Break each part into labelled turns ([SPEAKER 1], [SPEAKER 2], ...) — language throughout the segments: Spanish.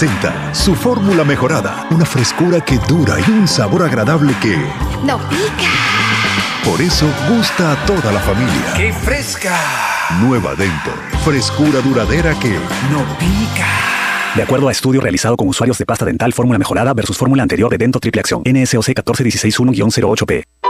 [SPEAKER 1] presenta su fórmula mejorada, una frescura que dura y un sabor agradable que...
[SPEAKER 2] ¡No pica!
[SPEAKER 1] Por eso gusta a toda la familia.
[SPEAKER 3] ¡Qué fresca!
[SPEAKER 1] Nueva Dento, frescura duradera que...
[SPEAKER 3] ¡No pica!
[SPEAKER 4] De acuerdo a estudio realizado con usuarios de pasta dental fórmula mejorada versus fórmula anterior de Dento Triple Acción, NSOC 14161-08P.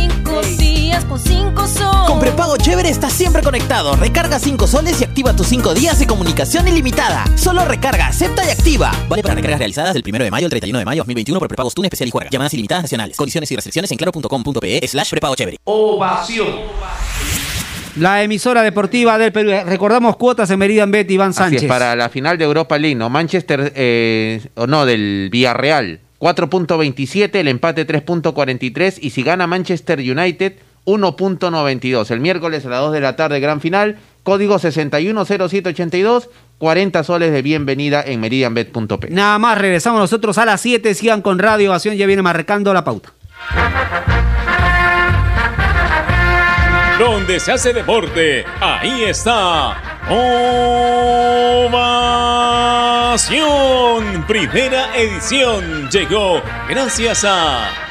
[SPEAKER 5] 5 días con 5 sol.
[SPEAKER 6] Con prepago chévere estás siempre conectado. Recarga 5 soles y activa tus 5 días de comunicación ilimitada. Solo recarga, acepta y activa. Vale para recargas realizadas del 1 de mayo al 31 de mayo 2021 por prepagos TUN especial y juega. Llamadas ilimitadas nacionales. Condiciones y restricciones en claro.com.pe slash prepago chévere.
[SPEAKER 3] Ovación.
[SPEAKER 7] La emisora deportiva del Perú. Recordamos cuotas en Meridian Bet, Iván
[SPEAKER 8] Así
[SPEAKER 7] Sánchez.
[SPEAKER 8] es, para la final de Europa League, ¿no? Manchester, eh, o no, del Villarreal, 4.27, el empate 3.43 y si gana Manchester United, 1.92. El miércoles a las 2 de la tarde, gran final, código 610782, 40 soles de bienvenida en meridianbet.p.
[SPEAKER 7] Nada más, regresamos nosotros a las 7. Sigan con Radio Ovación, ya viene marcando la pauta.
[SPEAKER 9] Donde se hace deporte, ahí está. Ovación. Primera edición llegó gracias a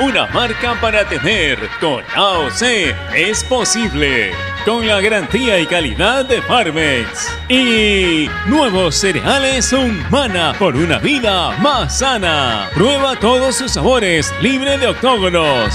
[SPEAKER 9] una marca para tener. Con AOC es posible. Con la garantía y calidad de Farmex. Y nuevos cereales Humana por una vida más sana. Prueba todos sus sabores, libre de octógonos.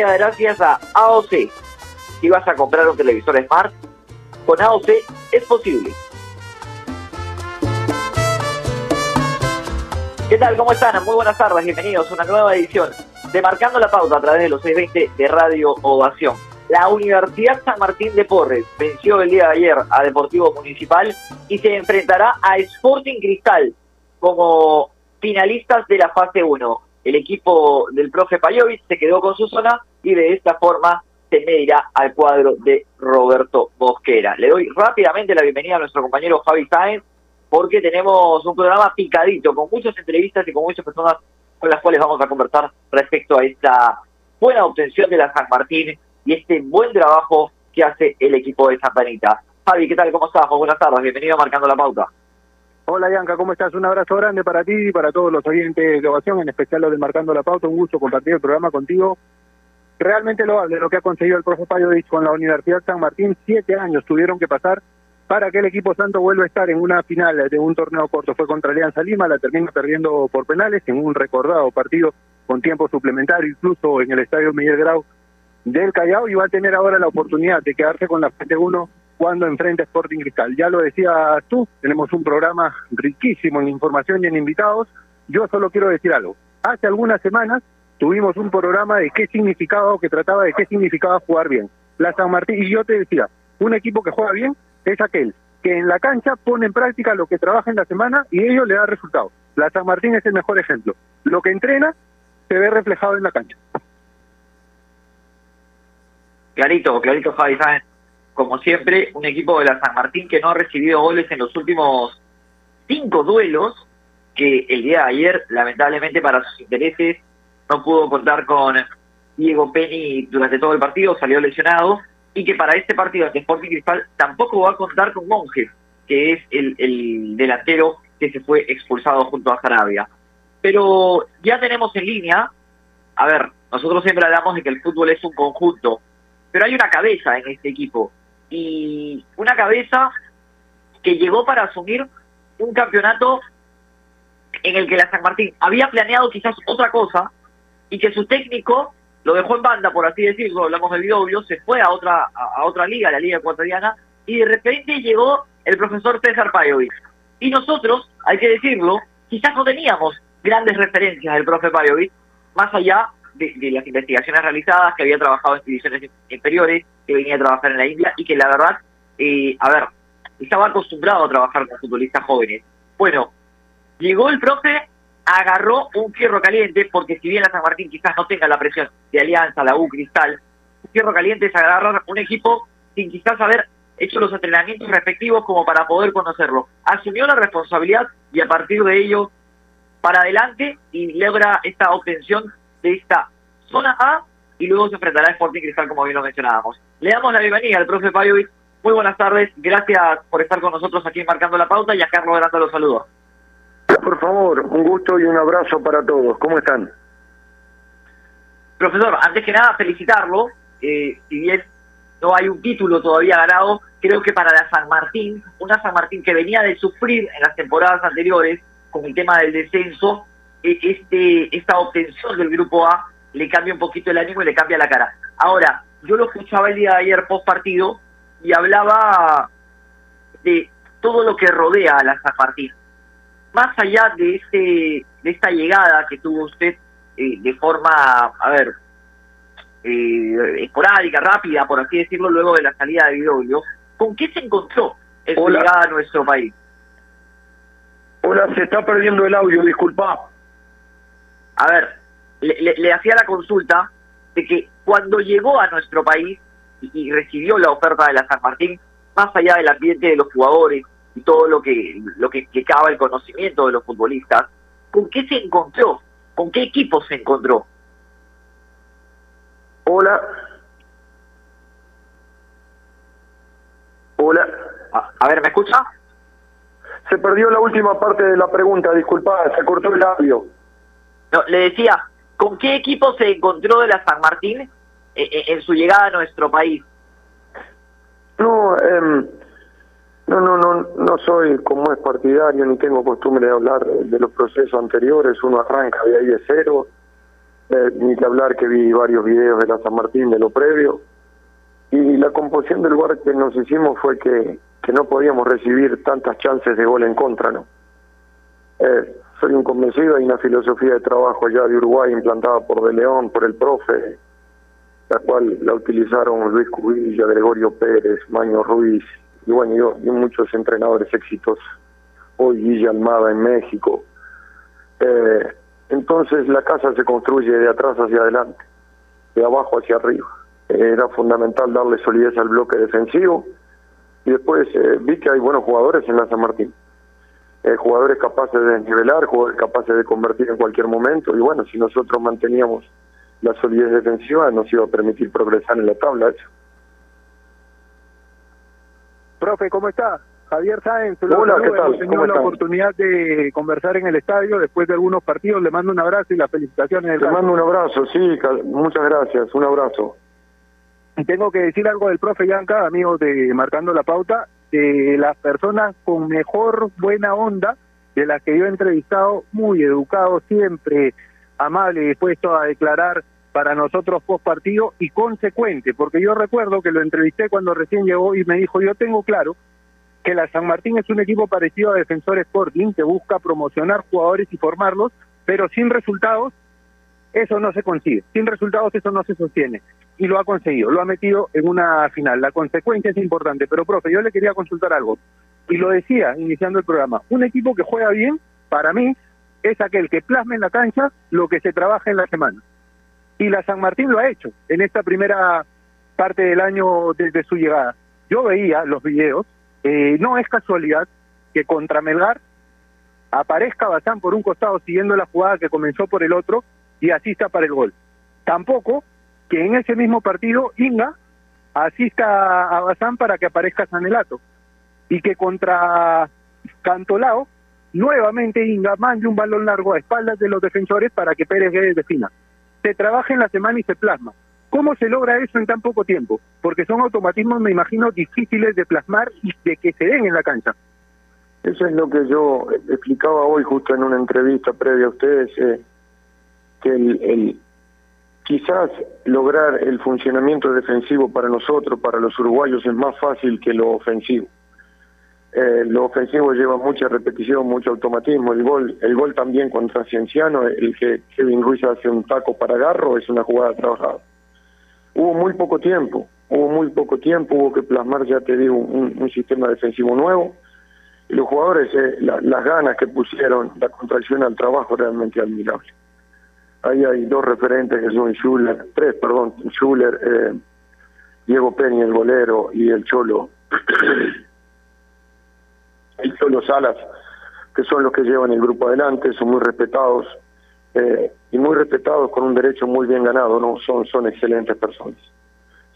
[SPEAKER 2] Gracias a AOC. Si vas a comprar un televisor Smart, con AOC es posible. ¿Qué tal? ¿Cómo están? Muy buenas tardes, bienvenidos a una nueva edición de Marcando la Pauta a través de los 620 de Radio Ovación. La Universidad San Martín de Porres venció el día de ayer a Deportivo Municipal y se enfrentará a Sporting Cristal como finalistas de la fase 1 el equipo del profe Payovic se quedó con su zona y de esta forma se medirá al cuadro de Roberto Bosquera. Le doy rápidamente la bienvenida a nuestro compañero Javi Sáenz porque tenemos un programa picadito con muchas entrevistas y con muchas personas con las cuales vamos a conversar respecto a esta buena obtención de la San Martín y este buen trabajo que hace el equipo de Santa Anita. Javi, ¿qué tal? ¿Cómo estás? buenas tardes, bienvenido a Marcando la Pauta.
[SPEAKER 10] Hola Bianca, ¿cómo estás? Un abrazo grande para ti y para todos los oyentes de Ovación, en especial los de Marcando la Pauta. Un gusto compartir el programa contigo. Realmente lo hable lo que ha conseguido el profe Payovich con la Universidad San Martín. Siete años tuvieron que pasar para que el equipo santo vuelva a estar en una final de un torneo corto. Fue contra Alianza Lima, la termina perdiendo por penales en un recordado partido con tiempo suplementario, incluso en el Estadio Miguel Grau del Callao, y va a tener ahora la oportunidad de quedarse con la frente 1 cuando enfrenta Sporting Cristal. Ya lo decías tú, tenemos un programa riquísimo en información y en invitados. Yo solo quiero decir algo. Hace algunas semanas tuvimos un programa de qué significaba que trataba de qué significaba jugar bien. La San Martín, y yo te decía, un equipo que juega bien es aquel que en la cancha pone en práctica lo que trabaja en la semana y ello le da resultados. La San Martín es el mejor ejemplo. Lo que entrena se ve reflejado en la cancha.
[SPEAKER 2] Clarito, clarito Javi ¿sabes? Como siempre, un equipo de la San Martín que no ha recibido goles en los últimos cinco duelos, que el día de ayer, lamentablemente para sus intereses, no pudo contar con Diego Penny durante todo el partido, salió lesionado, y que para este partido ante Sporting Cristal tampoco va a contar con Monjes, que es el, el delantero que se fue expulsado junto a Sarabia. Pero ya tenemos en línea, a ver, nosotros siempre hablamos de que el fútbol es un conjunto, pero hay una cabeza en este equipo y una cabeza que llegó para asumir un campeonato en el que la San Martín había planeado quizás otra cosa y que su técnico lo dejó en banda, por así decirlo, hablamos del Vidovio, se fue a otra, a, otra liga, la liga ecuatoriana, y de repente llegó el profesor César Pajovic. Y nosotros, hay que decirlo, quizás no teníamos grandes referencias del profe Pajovic, más allá de, las investigaciones realizadas, que había trabajado en divisiones inferiores, que venía a trabajar en la India y que la verdad, eh, a ver, estaba acostumbrado a trabajar con futbolistas jóvenes. Bueno, llegó el profe, agarró un fierro caliente, porque si bien la San Martín quizás no tenga la presión de Alianza, la U, Cristal, un fierro caliente es agarrar un equipo sin quizás haber hecho los entrenamientos respectivos como para poder conocerlo. Asumió la responsabilidad y a partir de ello para adelante y logra esta obtención de esta zona A y luego se enfrentará a Sporting Cristal, como bien lo mencionábamos. Le damos la bienvenida al profe Pajovic. Muy buenas tardes, gracias por estar con nosotros aquí Marcando la Pauta y a Carlos Grande los saludos.
[SPEAKER 11] Por favor, un gusto y un abrazo para todos. ¿Cómo están?
[SPEAKER 2] Profesor, antes que nada, felicitarlo. Eh, si bien no hay un título todavía ganado, creo que para la San Martín, una San Martín que venía de sufrir en las temporadas anteriores con el tema del descenso, este esta obtención del Grupo A le cambia un poquito el ánimo y le cambia la cara. Ahora, yo lo escuchaba el día de ayer post partido y hablaba de todo lo que rodea a la Martín. Más allá de este de esta llegada que tuvo usted eh, de forma, a ver, eh, esporádica, rápida, por así decirlo, luego de la salida de Vidoglio, ¿con qué se encontró en su llegada a nuestro país?
[SPEAKER 11] Hola, se está perdiendo el audio, disculpa.
[SPEAKER 2] A ver, le, le- le hacía la consulta de que cuando llegó a nuestro país y, y recibió la oferta de la San Martín, más allá del ambiente de los jugadores y todo lo que lo que implicaba el conocimiento de los futbolistas, ¿con qué se encontró? ¿Con qué equipo se encontró?
[SPEAKER 11] Hola. Hola.
[SPEAKER 2] A, a ver, ¿me escucha?
[SPEAKER 11] Se perdió la última parte de la pregunta, disculpa, se cortó el audio.
[SPEAKER 2] Le decía, ¿con qué equipo se encontró de la San Martín eh, eh, en su llegada a nuestro país?
[SPEAKER 11] No, em, no, no, no, no soy como es partidario ni tengo costumbre de hablar de los procesos anteriores. Uno arranca de ahí de cero, eh, ni que hablar que vi varios videos de la San Martín de lo previo. Y la composición del lugar que nos hicimos fue que, que no podíamos recibir tantas chances de gol en contra, ¿no? Eh, soy un convencido, hay una filosofía de trabajo allá de Uruguay implantada por De León, por el profe, la cual la utilizaron Luis Cubilla, Gregorio Pérez, Maño Ruiz y bueno, y, y muchos entrenadores exitosos. Hoy Guilla Almada en México. Eh, entonces la casa se construye de atrás hacia adelante, de abajo hacia arriba. Era fundamental darle solidez al bloque defensivo y después eh, vi que hay buenos jugadores en la San Martín. Eh, jugadores capaces de desnivelar, jugadores capaces de convertir en cualquier momento y bueno, si nosotros manteníamos la solidez defensiva nos iba a permitir progresar en la tabla. Eso.
[SPEAKER 10] Profe, ¿cómo está? Javier Sáenz,
[SPEAKER 11] Hola. ¿qué tal?
[SPEAKER 10] Hemos tenido
[SPEAKER 11] ¿Cómo
[SPEAKER 10] la
[SPEAKER 11] están?
[SPEAKER 10] oportunidad de conversar en el estadio después de algunos partidos. Le mando un abrazo y las felicitaciones.
[SPEAKER 11] Te mando un abrazo, sí, muchas gracias, un abrazo.
[SPEAKER 10] Y tengo que decir algo del profe Yanka, amigos de Marcando la Pauta, de las personas con mejor buena onda de las que yo he entrevistado, muy educado, siempre amable y dispuesto a declarar para nosotros post partido y consecuente, porque yo recuerdo que lo entrevisté cuando recién llegó y me dijo, yo tengo claro que la San Martín es un equipo parecido a Defensor Sporting, que busca promocionar jugadores y formarlos, pero sin resultados eso no se consigue. Sin resultados eso no se sostiene. Y lo ha conseguido, lo ha metido en una final. La consecuencia es importante. Pero, profe, yo le quería consultar algo. Y lo decía iniciando el programa. Un equipo que juega bien, para mí, es aquel que plasma en la cancha lo que se trabaja en la semana. Y la San Martín lo ha hecho en esta primera parte del año desde su llegada. Yo veía los videos, eh, no es casualidad que contra Melgar aparezca Bazán por un costado siguiendo la jugada que comenzó por el otro y asista para el gol. Tampoco que en ese mismo partido Inga asista a Bazán para que aparezca Sanelato y que contra Cantolao nuevamente Inga mande un balón largo a espaldas de los defensores para que Pérez Guedes defina. Se trabaja en la semana y se plasma. ¿Cómo se logra eso en tan poco tiempo? Porque son automatismos, me imagino, difíciles de plasmar y de que se den en la cancha.
[SPEAKER 11] Eso es lo que yo explicaba hoy justo en una entrevista previa a ustedes, eh, que el, el- quizás lograr el funcionamiento defensivo para nosotros, para los uruguayos, es más fácil que lo ofensivo. Eh, lo ofensivo lleva mucha repetición, mucho automatismo. El gol, el gol también contra Cienciano, el que Kevin Ruiz hace un taco para Garro, es una jugada trabajada. Hubo muy poco tiempo, hubo muy poco tiempo, hubo que plasmar, ya te digo, un, sistema defensivo nuevo. Y los jugadores, eh, la- las ganas que pusieron, la contracción al trabajo realmente admirable. Ahí hay dos referentes que son Schuller, tres, perdón, Schuller, eh, Diego Peña, el golero, y el Cholo, el Cholo Salas, que son los que llevan el grupo adelante, son muy respetados. eh, y muy respetados con un derecho muy bien ganado, no son, son excelentes personas.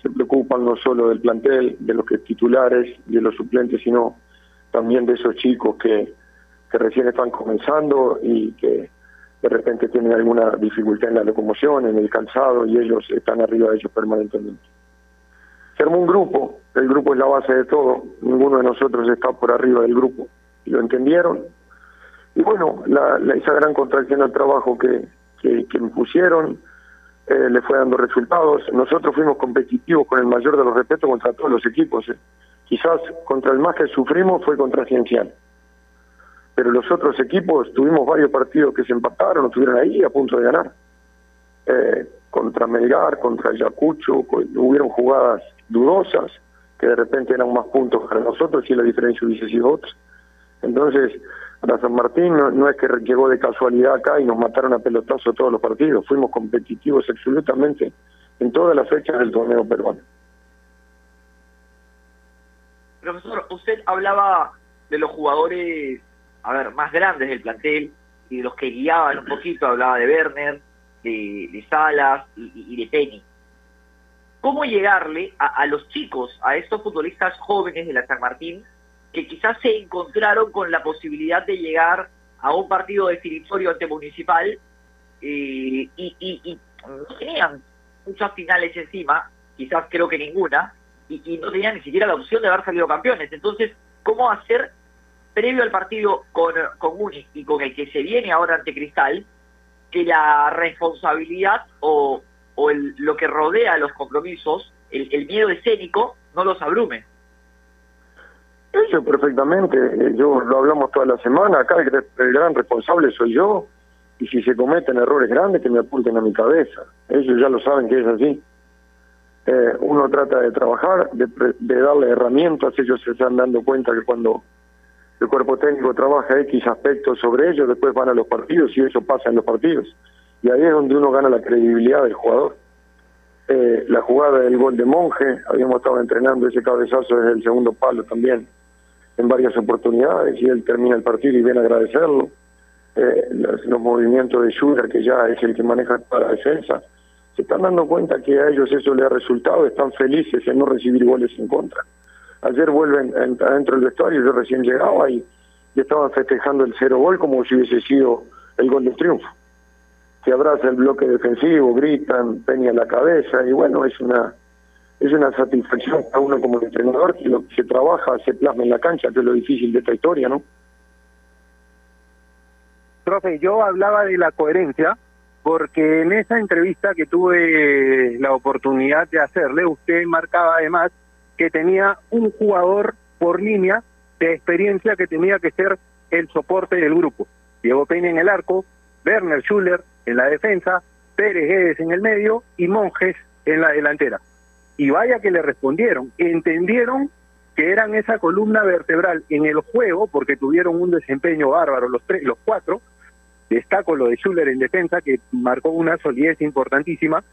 [SPEAKER 11] Se preocupan no solo del plantel, de los que titulares, de los suplentes, sino también de esos chicos que, que recién están comenzando y que de repente tienen alguna dificultad en la locomoción, en el calzado, y ellos están arriba de ellos permanentemente. Se armó un grupo, el grupo es la base de todo, ninguno de nosotros está por arriba del grupo, y lo entendieron. Y bueno, la, esa gran contracción al trabajo que, que, que impusieron eh, le fue dando resultados. Nosotros fuimos competitivos con el mayor de los respetos contra todos los equipos. eh. Quizás contra el más que sufrimos fue contra Cienciano pero los otros equipos tuvimos varios partidos que se empataron, estuvieron ahí a punto de ganar. Eh, contra Melgar, contra Ayacucho, hubieron jugadas dudosas que de repente eran más puntos para nosotros y la diferencia hubiese sido otra. Entonces, para San Martín no, no es que llegó de casualidad acá y nos mataron a pelotazo todos los partidos, fuimos competitivos absolutamente en todas las fechas del torneo peruano.
[SPEAKER 2] Profesor, usted hablaba de los jugadores, a ver, más grandes del plantel y de los que guiaban un poquito, hablaba de Werner, de, de Salas y, de Penny. ¿Cómo llegarle a, a los chicos, a estos futbolistas jóvenes de la San Martín, que quizás se encontraron con la posibilidad de llegar a un partido definitorio ante Municipal eh, y, y- y no tenían muchas finales encima, quizás creo que ninguna, y, y no tenían ni siquiera la opción de haber salido campeones. Entonces, ¿cómo hacer previo al partido con, con y con el que se viene ahora ante Cristal, que la responsabilidad o, o el- lo que rodea los compromisos, el, el miedo escénico, no los abrume?
[SPEAKER 11] Eso perfectamente, yo lo hablamos toda la semana, acá el, el gran responsable soy yo, y si se cometen errores grandes que me apunten a mi cabeza, ellos ya lo saben que es así. Eh, uno trata de trabajar, de, de darle herramientas, ellos se están dando cuenta que cuando el cuerpo técnico trabaja X aspectos sobre ellos, después van a los partidos y eso pasa en los partidos. Y ahí es donde uno gana la credibilidad del jugador. Eh, la jugada del gol de Monje, habíamos estado entrenando ese cabezazo desde el segundo palo también en varias oportunidades y él termina el partido y viene a agradecerlo. Eh, los, movimientos de Schuller, que ya es el que maneja la defensa, se están dando cuenta que a ellos eso le ha resultado, están felices en no recibir goles en contra. Ayer vuelven en- adentro del vestuario, yo recién llegaba y, y estaban festejando el cero gol como si hubiese sido el gol de triunfo. Se abraza el bloque defensivo, gritan, peña la cabeza y bueno, es una es una satisfacción para uno como entrenador que lo que se trabaja se plasma en la cancha, que es lo difícil de esta historia, ¿no?
[SPEAKER 10] Profe, yo hablaba de la coherencia porque en esa entrevista que tuve la oportunidad de hacerle, usted marcaba además que tenía un jugador por línea de experiencia que tenía que ser el soporte del grupo. Diego Peña en el arco, Werner Schuller en la defensa, Pérez Guedes en el medio y Monjes en la delantera. Y vaya que le respondieron, entendieron que eran esa columna vertebral en el juego porque tuvieron un desempeño bárbaro los tres, los cuatro. Destaco lo de Schuller en defensa que marcó una solidez importantísima,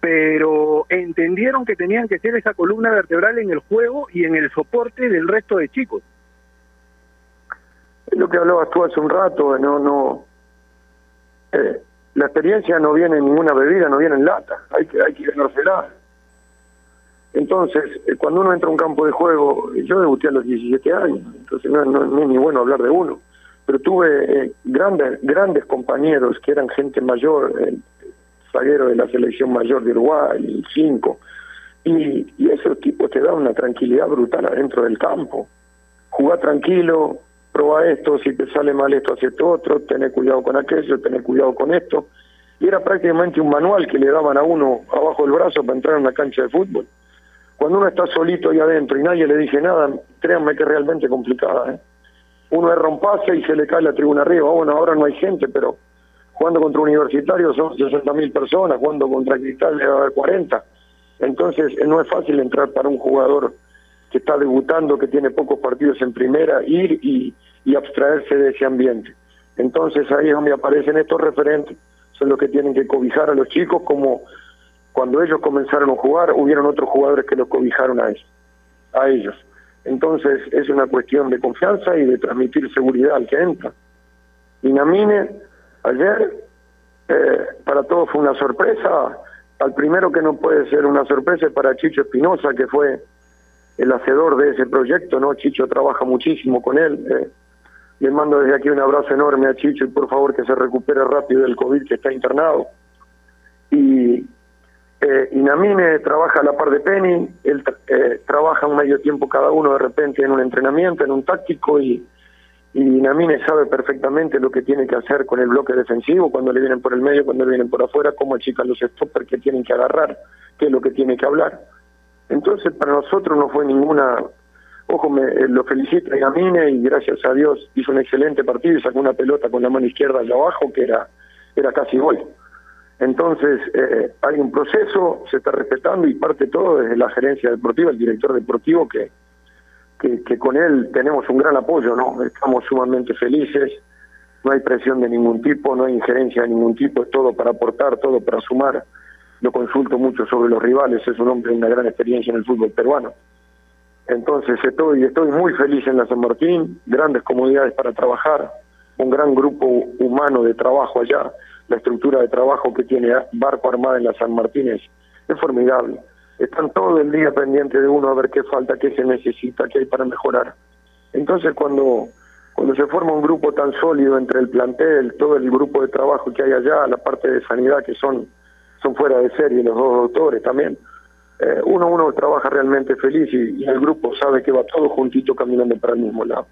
[SPEAKER 10] pero entendieron que tenían que ser esa columna vertebral en el juego y en el soporte del resto de chicos.
[SPEAKER 11] Lo que hablabas tú hace un rato, no, no. eh, la experiencia no viene en ninguna bebida, no viene en lata, hay que, hay que ganársela. Entonces, eh, cuando uno entra a un campo de juego, yo debuté a los 17 años, entonces no, no- no es ni bueno hablar de uno, pero tuve eh, grandes, grandes compañeros que eran gente mayor, el zaguero de la selección mayor de Uruguay, 5, y, y esos tipos te dan una tranquilidad brutal adentro del campo. Jugá tranquilo, prueba esto, si te sale mal esto, hace esto otro, tener cuidado con aquello, tener cuidado con esto. Y era prácticamente un manual que le daban a uno abajo del brazo para entrar en una cancha de fútbol. Cuando uno está solito ahí adentro y nadie le dice nada, créanme que es realmente complicada. ¿eh? Uno erra un pase y se le cae la tribuna arriba. Bueno, ahora no hay gente, pero jugando contra Universitario son 60.000 personas, jugando contra Cristal debe haber 40. Entonces eh, no es fácil entrar para un jugador que está debutando, que tiene pocos partidos en primera, ir y, y abstraerse de ese ambiente. Entonces ahí es donde aparecen estos referentes, son los que tienen que cobijar a los chicos como cuando ellos comenzaron a jugar, hubieron otros jugadores que los cobijaron a ellos. A ellos. Entonces es una cuestión de confianza y de transmitir seguridad al que entra. Minamine ayer Eh, para todos fue una sorpresa. Al primero que no puede ser una sorpresa es para Chicho Espinosa, que fue el hacedor de ese proyecto, ¿no? Chicho trabaja muchísimo con él. eh. Le mando desde aquí un abrazo enorme a Chicho y por favor que se recupere rápido del COVID que está internado. Y eh, Inamine trabaja a la par de Penny, él eh, trabaja un medio tiempo cada uno de repente en un entrenamiento, en un táctico y, y Inamine sabe perfectamente lo que tiene que hacer con el bloque defensivo, cuando le vienen por el medio, cuando le vienen por afuera, cómo achican los stoppers que tienen que agarrar, qué es lo que tiene que hablar. Entonces para nosotros no fue ninguna, ojo, me, eh, lo felicito a Inamine y gracias a Dios hizo un excelente partido y sacó una pelota con la mano izquierda allá abajo que era, era casi gol. Entonces, eh, hay un proceso, se está respetando y parte todo desde la gerencia deportiva, el director deportivo, que, que, con él tenemos un gran apoyo, ¿no? Estamos sumamente felices, no hay presión de ningún tipo, no hay injerencia de ningún tipo, es todo para aportar, todo para sumar. Lo consulto mucho sobre los rivales, es un hombre de una gran experiencia en el fútbol peruano. Entonces, estoy, estoy muy feliz en la San Martín, grandes comodidades para trabajar, un gran grupo humano de trabajo allá, la estructura de trabajo que tiene Barco Armada en la San Martín es formidable. Están todo el día pendientes de uno a ver qué falta, qué se necesita, qué hay para mejorar. Entonces cuando, cuando se forma un grupo tan sólido entre el plantel, todo el grupo de trabajo que hay allá, la parte de sanidad que son, son fuera de serie, los dos doctores también, eh, uno uno trabaja realmente feliz y, y el grupo sabe que va todo juntito caminando para el mismo lado.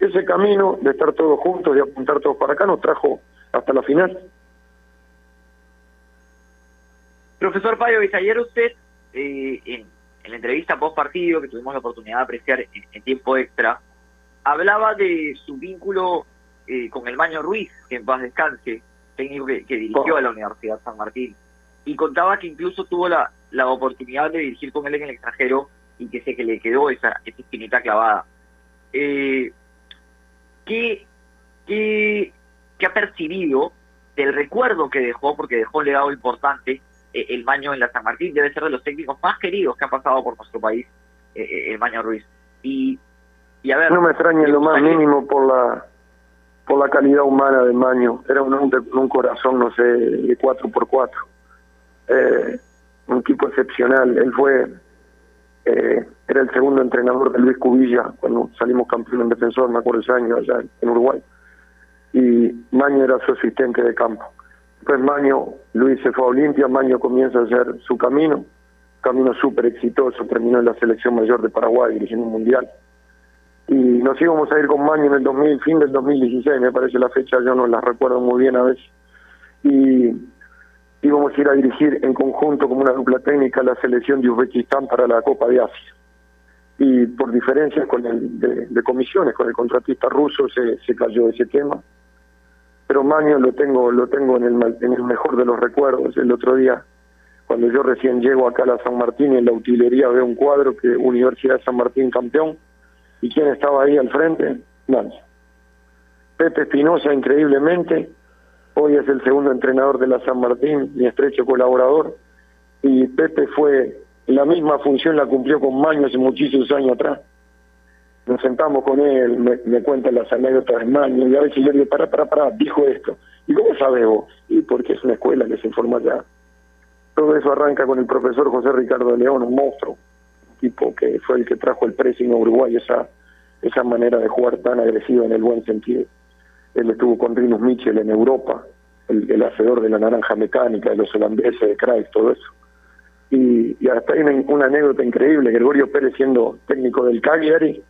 [SPEAKER 11] Ese camino de estar todos juntos, de apuntar todos para acá, nos trajo hasta la final.
[SPEAKER 2] Profesor Payovich, ayer usted, eh, en, en la entrevista post partido que tuvimos la oportunidad de apreciar en, en tiempo extra, hablaba de su vínculo eh, con el Maño Ruiz, que en paz descanse, técnico que, que dirigió a la Universidad San Martín, y contaba que incluso tuvo la, la oportunidad de dirigir con él en el extranjero y que sé que le quedó esa, esa espinita clavada. Eh, ¿qué, qué, ¿Qué ha percibido del recuerdo que dejó, porque dejó un legado importante, el Maño en la San Martín? Debe ser de los técnicos más queridos que han pasado por nuestro país, eh, eh, el Maño Ruiz. Y, y a ver,
[SPEAKER 11] No me extraña en lo más mínimo por la por la calidad humana de Maño. Era un un corazón, no sé, de cuatro por cuatro. Eh, un tipo excepcional. Él fue, eh, era el segundo entrenador de Luis Cubilla cuando salimos campeón en defensor, me acuerdo ese año allá en Uruguay. Y Maño era su asistente de campo. Después Maño, Luis se fue a Olimpia, Maño comienza a hacer su camino, camino súper exitoso, terminó en la selección mayor de Paraguay dirigiendo un mundial. Y nos íbamos a ir con Maño en el 2000, fin del 2016, me parece la fecha, yo no la recuerdo muy bien a veces. Y íbamos a ir a dirigir en conjunto como una dupla técnica la selección de Uzbekistán para la Copa de Asia. Y por diferencias con el, de, de comisiones, con el contratista ruso, se, se cayó ese tema pero Maño lo tengo lo tengo en el, en el mejor de los recuerdos. El otro día, cuando yo recién llego acá a la San Martín, en la utilería veo un cuadro que Universidad San Martín campeón. ¿Y quién estaba ahí al frente? Maño. Pepe Espinosa, increíblemente, hoy es el segundo entrenador de la San Martín, mi estrecho colaborador. Y Pepe fue, la misma función la cumplió con Maño hace muchísimos años atrás nos sentamos con él, me, me cuenta las anécdotas de Maño, y a veces yo digo, para, para, para, dijo esto. ¿Y cómo sabes vos? Y porque es una escuela que se forma allá. Todo eso arranca con el profesor José Ricardo León, un monstruo, tipo que fue el que trajo el pressing a Uruguay, esa, esa manera de jugar tan agresiva en el buen sentido. Él estuvo con Rinus Mitchell en Europa, el, el hacedor de la naranja mecánica, de los holandeses, de Craig, todo eso. Y, y hasta hay una, una anécdota increíble, Gregorio Pérez siendo técnico del Cagliari,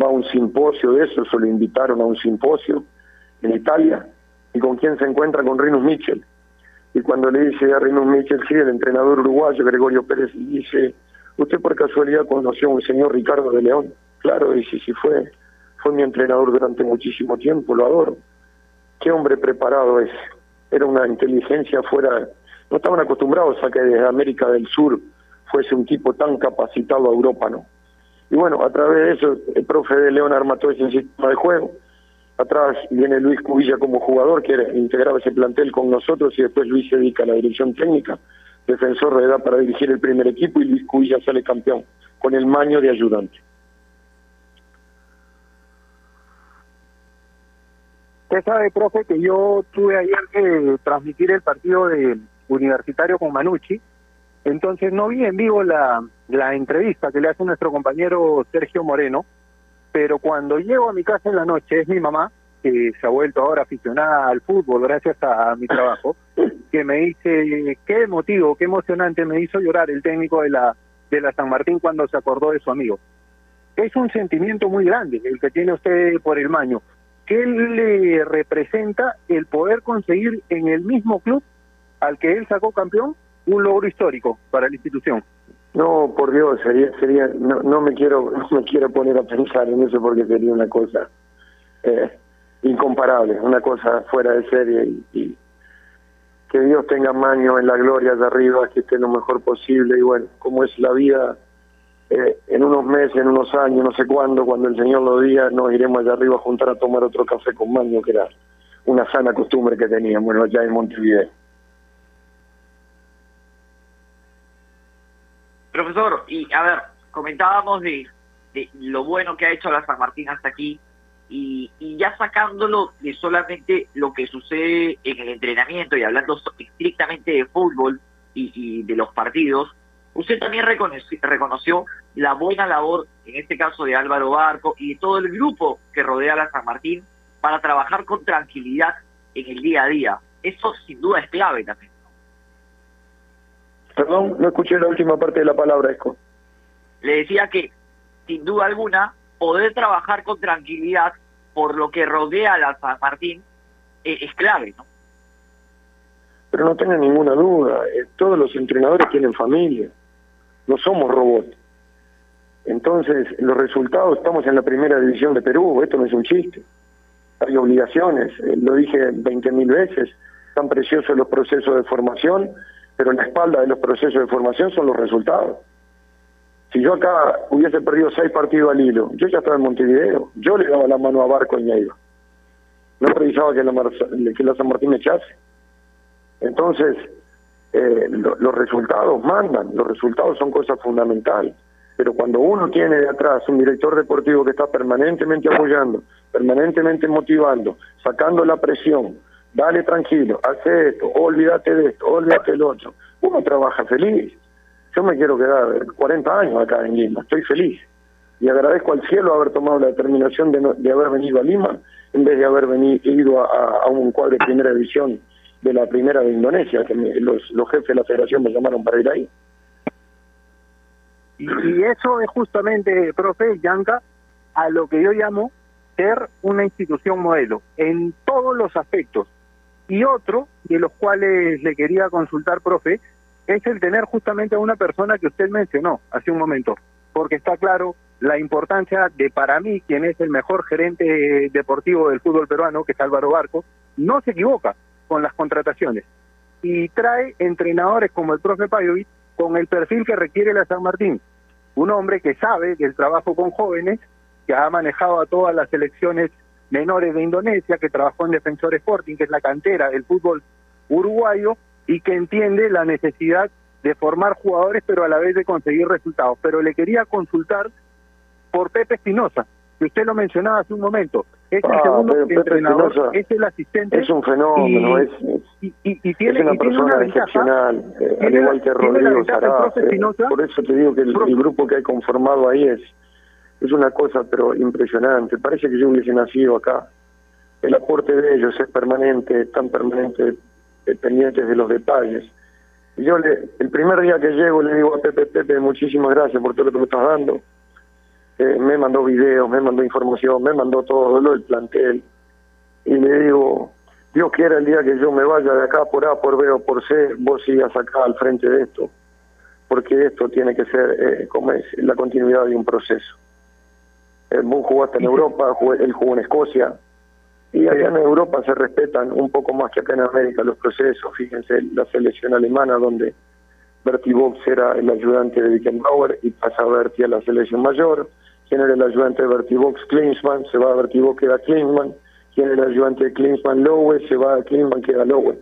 [SPEAKER 11] va a un simposio de eso, se lo invitaron a un simposio en Italia, y con quién se encuentra con Rinus Mitchell. Y cuando le dice a Rinus Mitchell, sí, el entrenador uruguayo Gregorio Pérez, y dice, ¿usted por casualidad conoció a un señor Ricardo de León? Claro, dice, sí fue, fue mi entrenador durante muchísimo tiempo, lo adoro. Qué hombre preparado es. Era una inteligencia fuera, no estaban acostumbrados a que desde América del Sur fuese un tipo tan capacitado a Europa, ¿no? Y bueno, a través de eso, el profe de León arma todo ese sistema de juego. Atrás viene Luis Cubilla como jugador, que integraba ese plantel con nosotros, y después Luis se dedica a la dirección técnica, defensor de edad para dirigir el primer equipo, y Luis Cubilla sale campeón, con el maño de ayudante.
[SPEAKER 10] Usted sabe, profe, que yo tuve ayer que transmitir el partido de universitario con Manucci, entonces no vi en vivo la, entrevista que le hace nuestro compañero Sergio Moreno, pero cuando llego a mi casa en la noche, es mi mamá, que se ha vuelto ahora aficionada al fútbol gracias a mi trabajo, que me dice, qué emotivo, qué emocionante, me hizo llorar el técnico de la, de la San Martín cuando se acordó de su amigo. Es un sentimiento muy grande el que tiene usted por el Maño. ¿Qué le representa el poder conseguir en el mismo club al que él sacó campeón un logro histórico para la institución?
[SPEAKER 11] No, por Dios, sería, sería, no, no me quiero, no me quiero poner a pensar en eso porque sería una cosa eh, incomparable, una cosa fuera de serie y, que Dios tenga maño en la gloria de arriba, que esté lo mejor posible y bueno, como es la vida, eh, en unos meses, en unos años, no sé cuándo, cuando el Señor lo diga, nos iremos allá arriba a juntar a tomar otro café con maño, que era una sana costumbre que teníamos allá en Montevideo.
[SPEAKER 2] Profesor, y a ver, comentábamos de, lo bueno que ha hecho la San Martín hasta aquí y, ya sacándolo de solamente lo que sucede en el entrenamiento y hablando estrictamente de fútbol y, y de los partidos, usted también reconoció, reconoció la buena labor, en este caso de Álvaro Barco y de todo el grupo que rodea a la San Martín para trabajar con tranquilidad en el día a día. Eso sin duda es clave también.
[SPEAKER 11] Perdón, no escuché la última parte de la palabra, Esco.
[SPEAKER 2] le decía que sin duda alguna poder trabajar con tranquilidad por lo que rodea a la San Martín eh, es clave, ¿no?
[SPEAKER 11] Pero no tengan ninguna duda, eh, todos los entrenadores tienen familia, no somos robots. Entonces, los resultados, estamos en la primera división de Perú, esto no es un chiste. Hay obligaciones, eh, lo dije 20 mil veces, tan preciosos los procesos de formación, pero la espalda de los procesos de formación son los resultados. Si yo acá hubiese perdido seis partidos al hilo, yo ya estaba en Montevideo, yo le daba la mano a Barco y me iba. No precisaba que la, que la San Martín me echase. Entonces, eh, lo- los resultados mandan, los resultados son cosas fundamentales. Pero cuando uno tiene de atrás un director deportivo que está permanentemente apoyando, permanentemente motivando, sacando la presión, dale tranquilo, hace esto, olvídate de esto, olvídate del otro, uno trabaja feliz. Yo me quiero quedar 40 años acá en Lima, estoy feliz. Y agradezco al cielo haber tomado la determinación de, no- de haber venido a Lima en vez de haber veni- ido a, a- un cuadro de primera división de la primera de Indonesia, que los, los jefes de la federación me llamaron para ir ahí.
[SPEAKER 10] Y, y eso es justamente, profe Yanka, a lo que yo llamo ser una institución modelo en todos los aspectos. Y otro de los cuales le quería consultar, profe, es el tener justamente a una persona que usted mencionó hace un momento, porque está claro la importancia de para mí, quien es el mejor gerente deportivo del fútbol peruano, que es Álvaro Barco, no se equivoca con las contrataciones y trae entrenadores como el profe Pajovic con el perfil que requiere la San Martín. Un hombre que sabe del trabajo con jóvenes, que ha manejado a todas las selecciones menores de Indonesia, que trabajó en Defensor Sporting, que es la cantera del fútbol uruguayo, y que entiende la necesidad de formar jugadores, pero a la vez de conseguir resultados. Pero le quería consultar por Pepe Espinosa, que usted lo mencionaba hace un momento. Es el
[SPEAKER 11] Ah,
[SPEAKER 10] segundo
[SPEAKER 11] Pepe-
[SPEAKER 10] entrenador, es el asistente.
[SPEAKER 11] Es un fenómeno,
[SPEAKER 10] y-
[SPEAKER 11] es,
[SPEAKER 10] y, y- y tiene,
[SPEAKER 11] es una persona
[SPEAKER 10] ventaja,
[SPEAKER 11] excepcional, eh, al igual que Rodrigo eh,
[SPEAKER 10] Espinosa.
[SPEAKER 11] por eso te digo que el, el grupo que hay conformado ahí es, es una cosa pero impresionante. Parece que yo hubiese nacido acá. El aporte de ellos es permanente, están permanente eh, pendientes de los detalles. Yo le, el primer día que llego le digo a Pepe, Pepe, muchísimas gracias por todo lo que me estás dando. Eh, me mandó videos, me mandó información, me mandó todo lo del plantel. Y le digo, Dios quiera el día que yo me vaya de acá por A, por B o por C, vos sigas acá al frente de esto. Porque esto tiene que ser, eh, como es, la continuidad de un proceso. Eh, vos jugaste en Europa, jugué- él jugó en Escocia, y allá en Europa se respetan un poco más que acá en América los procesos. Fíjense, la selección alemana donde Bertie Box era el ayudante de Beckenbauer y pasa Bertie a la selección mayor. ¿Quién era el ayudante de Bertie Box? Klinsmann, se va a Bertie Box, queda Klinsmann. ¿Quién era el ayudante de Klinsmann? Lowe, se va a Klinsmann, queda Lowe.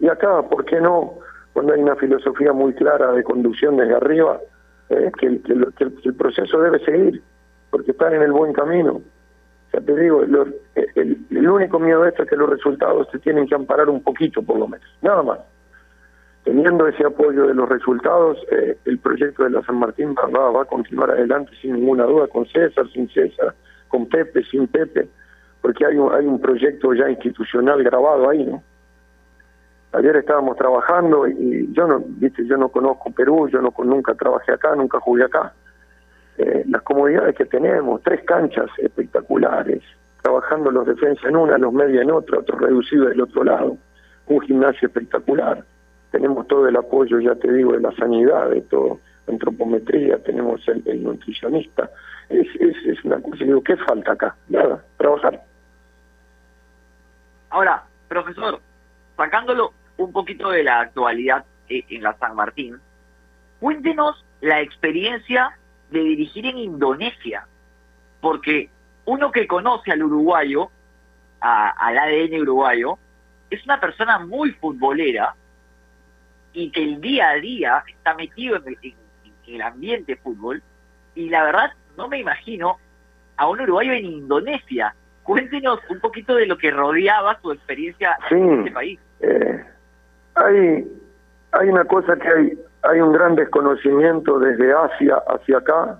[SPEAKER 11] Y acá, ¿por qué no? Cuando hay una filosofía muy clara de conducción desde arriba, eh, que, que que el proceso debe seguir, porque están en el buen camino Ya te digo, lo- el, único miedo de esto es que los resultados se tienen que amparar un poquito, por lo menos. Nada más. Teniendo ese apoyo de los resultados, eh, el proyecto de la San Martín va, va- a continuar adelante sin ninguna duda, con César, sin César, con Pepe, sin Pepe, porque hay un, hay un proyecto ya institucional grabado ahí, ¿no? Ayer estábamos trabajando y yo no, viste, yo no conozco Perú, yo no nunca trabajé acá, nunca jugué acá. Eh, las comodidades que tenemos, tres canchas espectaculares, trabajando los defensas en una, los medios en otra, otro reducido del otro lado, un gimnasio espectacular. Tenemos todo el apoyo, ya te digo, de la sanidad, de todo, antropometría, tenemos el, nutricionista. Es, es, es una cosa, digo, ¿qué falta acá? Nada, trabajar.
[SPEAKER 2] Ahora, profesor, sacándolo un poquito de la actualidad eh, en la San Martín, cuéntenos la experiencia de dirigir en Indonesia, porque uno que conoce al uruguayo, a- al ADN uruguayo, es una persona muy futbolera y que el día a día está metido en el, en- en el ambiente fútbol, y la verdad no me imagino a un uruguayo en Indonesia. Cuéntenos un poquito de lo que rodeaba su experiencia
[SPEAKER 11] Sí.
[SPEAKER 2] en este país.
[SPEAKER 11] Eh, hay, hay una cosa que hay, hay un gran desconocimiento desde Asia hacia acá,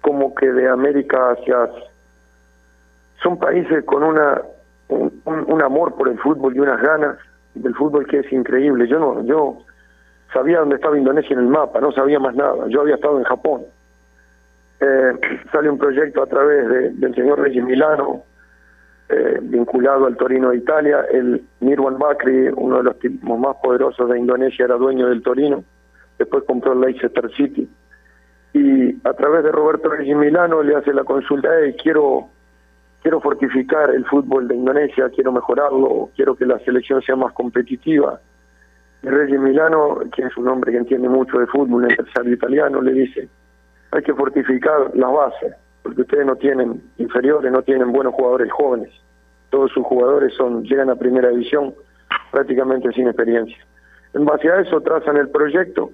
[SPEAKER 11] como que de América hacia... Son países con una un, amor por el fútbol y unas ganas del fútbol que es increíble. Yo no, yo sabía dónde estaba Indonesia en el mapa, no sabía más nada. Yo había estado en Japón. Eh, sale un proyecto a través de- del señor Regis Milano, eh, vinculado al Torino de Italia. El Mirwan Bakri, uno de los tipos más poderosos de Indonesia, era dueño del Torino. Después compró el Leicester City. Y a través de Roberto Regis Milano le hace la consulta, hey, quiero, quiero fortificar el fútbol de Indonesia, quiero mejorarlo, quiero que la selección sea más competitiva. Y Regis Milano, que es un hombre que entiende mucho de fútbol, un empresario italiano, le dice, hay que fortificar las bases, porque ustedes no tienen inferiores, no tienen buenos jugadores jóvenes. Todos sus jugadores son llegan a primera división prácticamente sin experiencia. En base a eso trazan el proyecto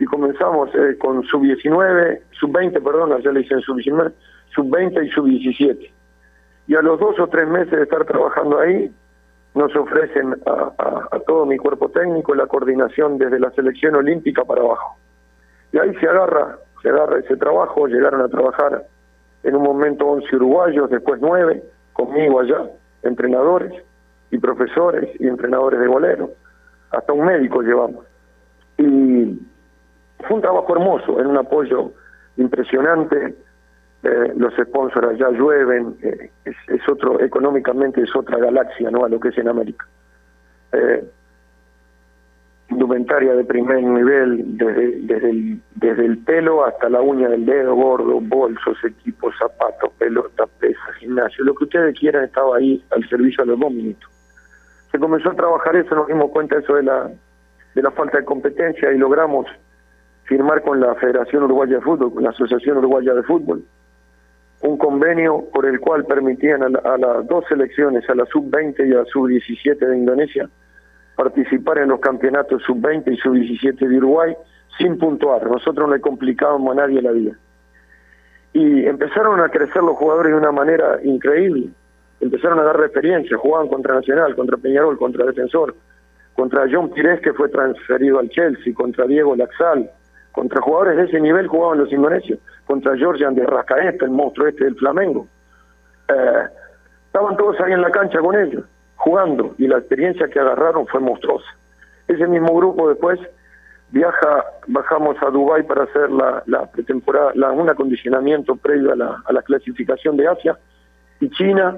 [SPEAKER 11] y comenzamos eh, con sub-19, sub-20, perdón, ya le dicen sub-19, sub-20 y sub-17. Y a los dos o tres meses de estar trabajando ahí, nos ofrecen a todo mi cuerpo técnico la coordinación desde la selección olímpica para abajo. Y ahí se agarra, se agarra ese trabajo, llegaron a trabajar en un momento 11 uruguayos, después 9, conmigo allá, entrenadores y profesores y entrenadores de bolero, hasta un médico llevamos. Y fue un trabajo hermoso, en un apoyo impresionante, eh, los sponsors allá llueven, eh, es, otro, económicamente es otra galaxia, ¿no? A lo que es en América. Eh, indumentaria de primer nivel, desde, desde, el, pelo hasta la uña del dedo, gordo, bolsos, equipos, zapatos, pelota, pesas, gimnasio, lo que ustedes quieran estaba ahí al servicio a los dos minutos. Se comenzó a trabajar eso, nos dimos cuenta eso de la, de la falta de competencia y logramos firmar con la Federación Uruguaya de Fútbol, con la Asociación Uruguaya de Fútbol, un convenio por el cual permitían a, la- las dos selecciones, a la sub-20 y a la sub-17 de Indonesia, participar en los campeonatos sub-20 y sub-17 de Uruguay sin puntuar. Nosotros no le complicábamos a nadie la vida. Y empezaron a crecer los jugadores de una manera increíble. Empezaron a dar experiencia, jugaban contra Nacional, contra Peñarol, contra Defensor, contra John Pires, que fue transferido al Chelsea, contra Diego Laxal, contra jugadores de ese nivel jugaban los indonesios, contra Georgian de Rascaeta, el monstruo este del Flamengo. Eh, estaban todos ahí en la cancha con ellos, jugando, y la experiencia que agarraron fue monstruosa. Ese mismo grupo después viaja, bajamos a Dubái para hacer la, pretemporada, la, un acondicionamiento previo a la, a la clasificación de Asia, y China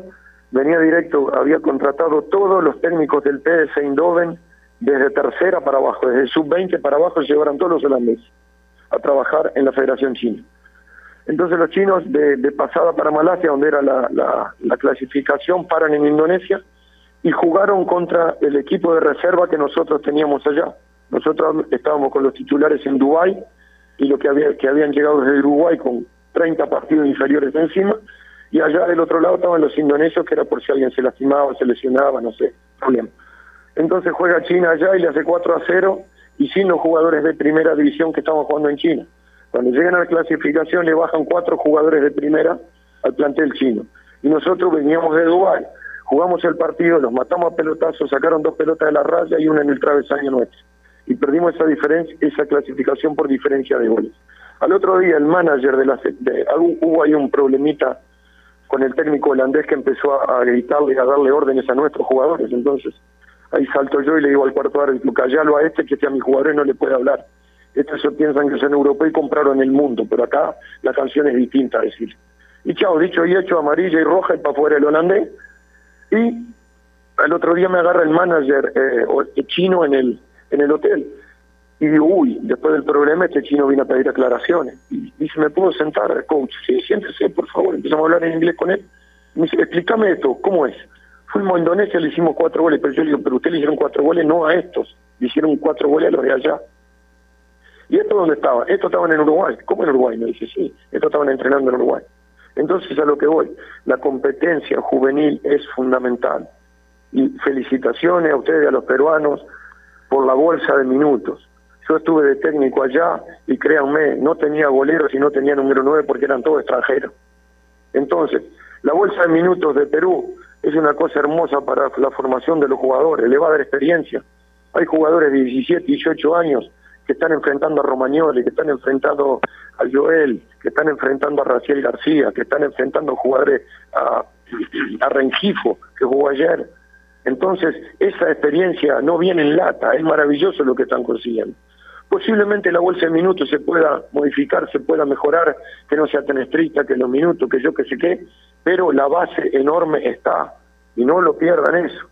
[SPEAKER 11] venía directo, había contratado todos los técnicos del PS Eindhoven desde tercera para abajo, desde sub-20 para abajo llevaron todos los holandeses a trabajar en la Federación China. Entonces los chinos de, pasada para Malasia, donde era la clasificación, paran en Indonesia y jugaron contra el equipo de reserva que nosotros teníamos allá. Nosotros estábamos con los titulares en Dubái y lo que, había, que habían llegado desde Uruguay con 30 partidos inferiores encima, y allá del otro lado estaban los indonesios, que era por si alguien se lastimaba, se lesionaba, no sé, problema. Entonces juega China allá y le hace 4 a 0 y sin los jugadores de primera división que estaban jugando en China. Cuando llegan a la clasificación le bajan cuatro jugadores de primera al plantel chino. Y nosotros veníamos de Dubái, jugamos el partido, los matamos a pelotazos, sacaron dos pelotas de la raya y una en el travesaño nuestro. Y perdimos esa diferencia, esa clasificación por diferencia de goles. Al otro día el manager de la de, hubo ahí un problemita con el técnico holandés que empezó a, a gritarle a darle órdenes a nuestros jugadores. Entonces, ahí salto yo y le digo al cuarto árbitro, callalo a este que sea a mi jugador no le puede hablar. Estos piensan que son europeos y compraron el mundo, pero acá la canción es distinta, decir. Y chao, dicho y hecho, amarilla y roja y para afuera el holandés. Y al otro día me agarra el manager eh, chino en el, en el hotel. Y digo, uy, después del problema este chino vino a pedir aclaraciones. Y dice, ¿me puedo sentar, coach? Sí, siéntese, por favor. Empezamos a hablar en inglés con él. Me dice, explícame esto, ¿cómo es? Fuimos a Indonesia, le hicimos cuatro goles, pero yo le digo, pero usted le hicieron cuatro goles, no a estos. Le hicieron cuatro goles a los de allá. ¿Y esto dónde estaba? Esto estaban en Uruguay. ¿Cómo en Uruguay? Me dice, sí, esto estaban entrenando en Uruguay. Entonces, a lo que voy, la competencia juvenil es fundamental. Y felicitaciones a ustedes, a los peruanos, por la bolsa de minutos. Yo estuve de técnico allá y créanme, no tenía goleros y no tenía número 9 porque eran todos extranjeros. Entonces, la bolsa de minutos de Perú es una cosa hermosa para la formación de los jugadores, le va a dar experiencia. Hay jugadores de 17, 18 años que están enfrentando a Romagnoli, que están enfrentando a Joel, que están enfrentando a Raciel García, que están enfrentando a jugadores a, a Rengifo, que jugó ayer. Entonces, esa experiencia no viene en lata, es maravilloso lo que están consiguiendo. Posiblemente la bolsa de minutos se pueda modificar, se pueda mejorar, que no sea tan estricta que los minutos, que yo que sé qué, pero la base enorme está, y no lo pierdan eso,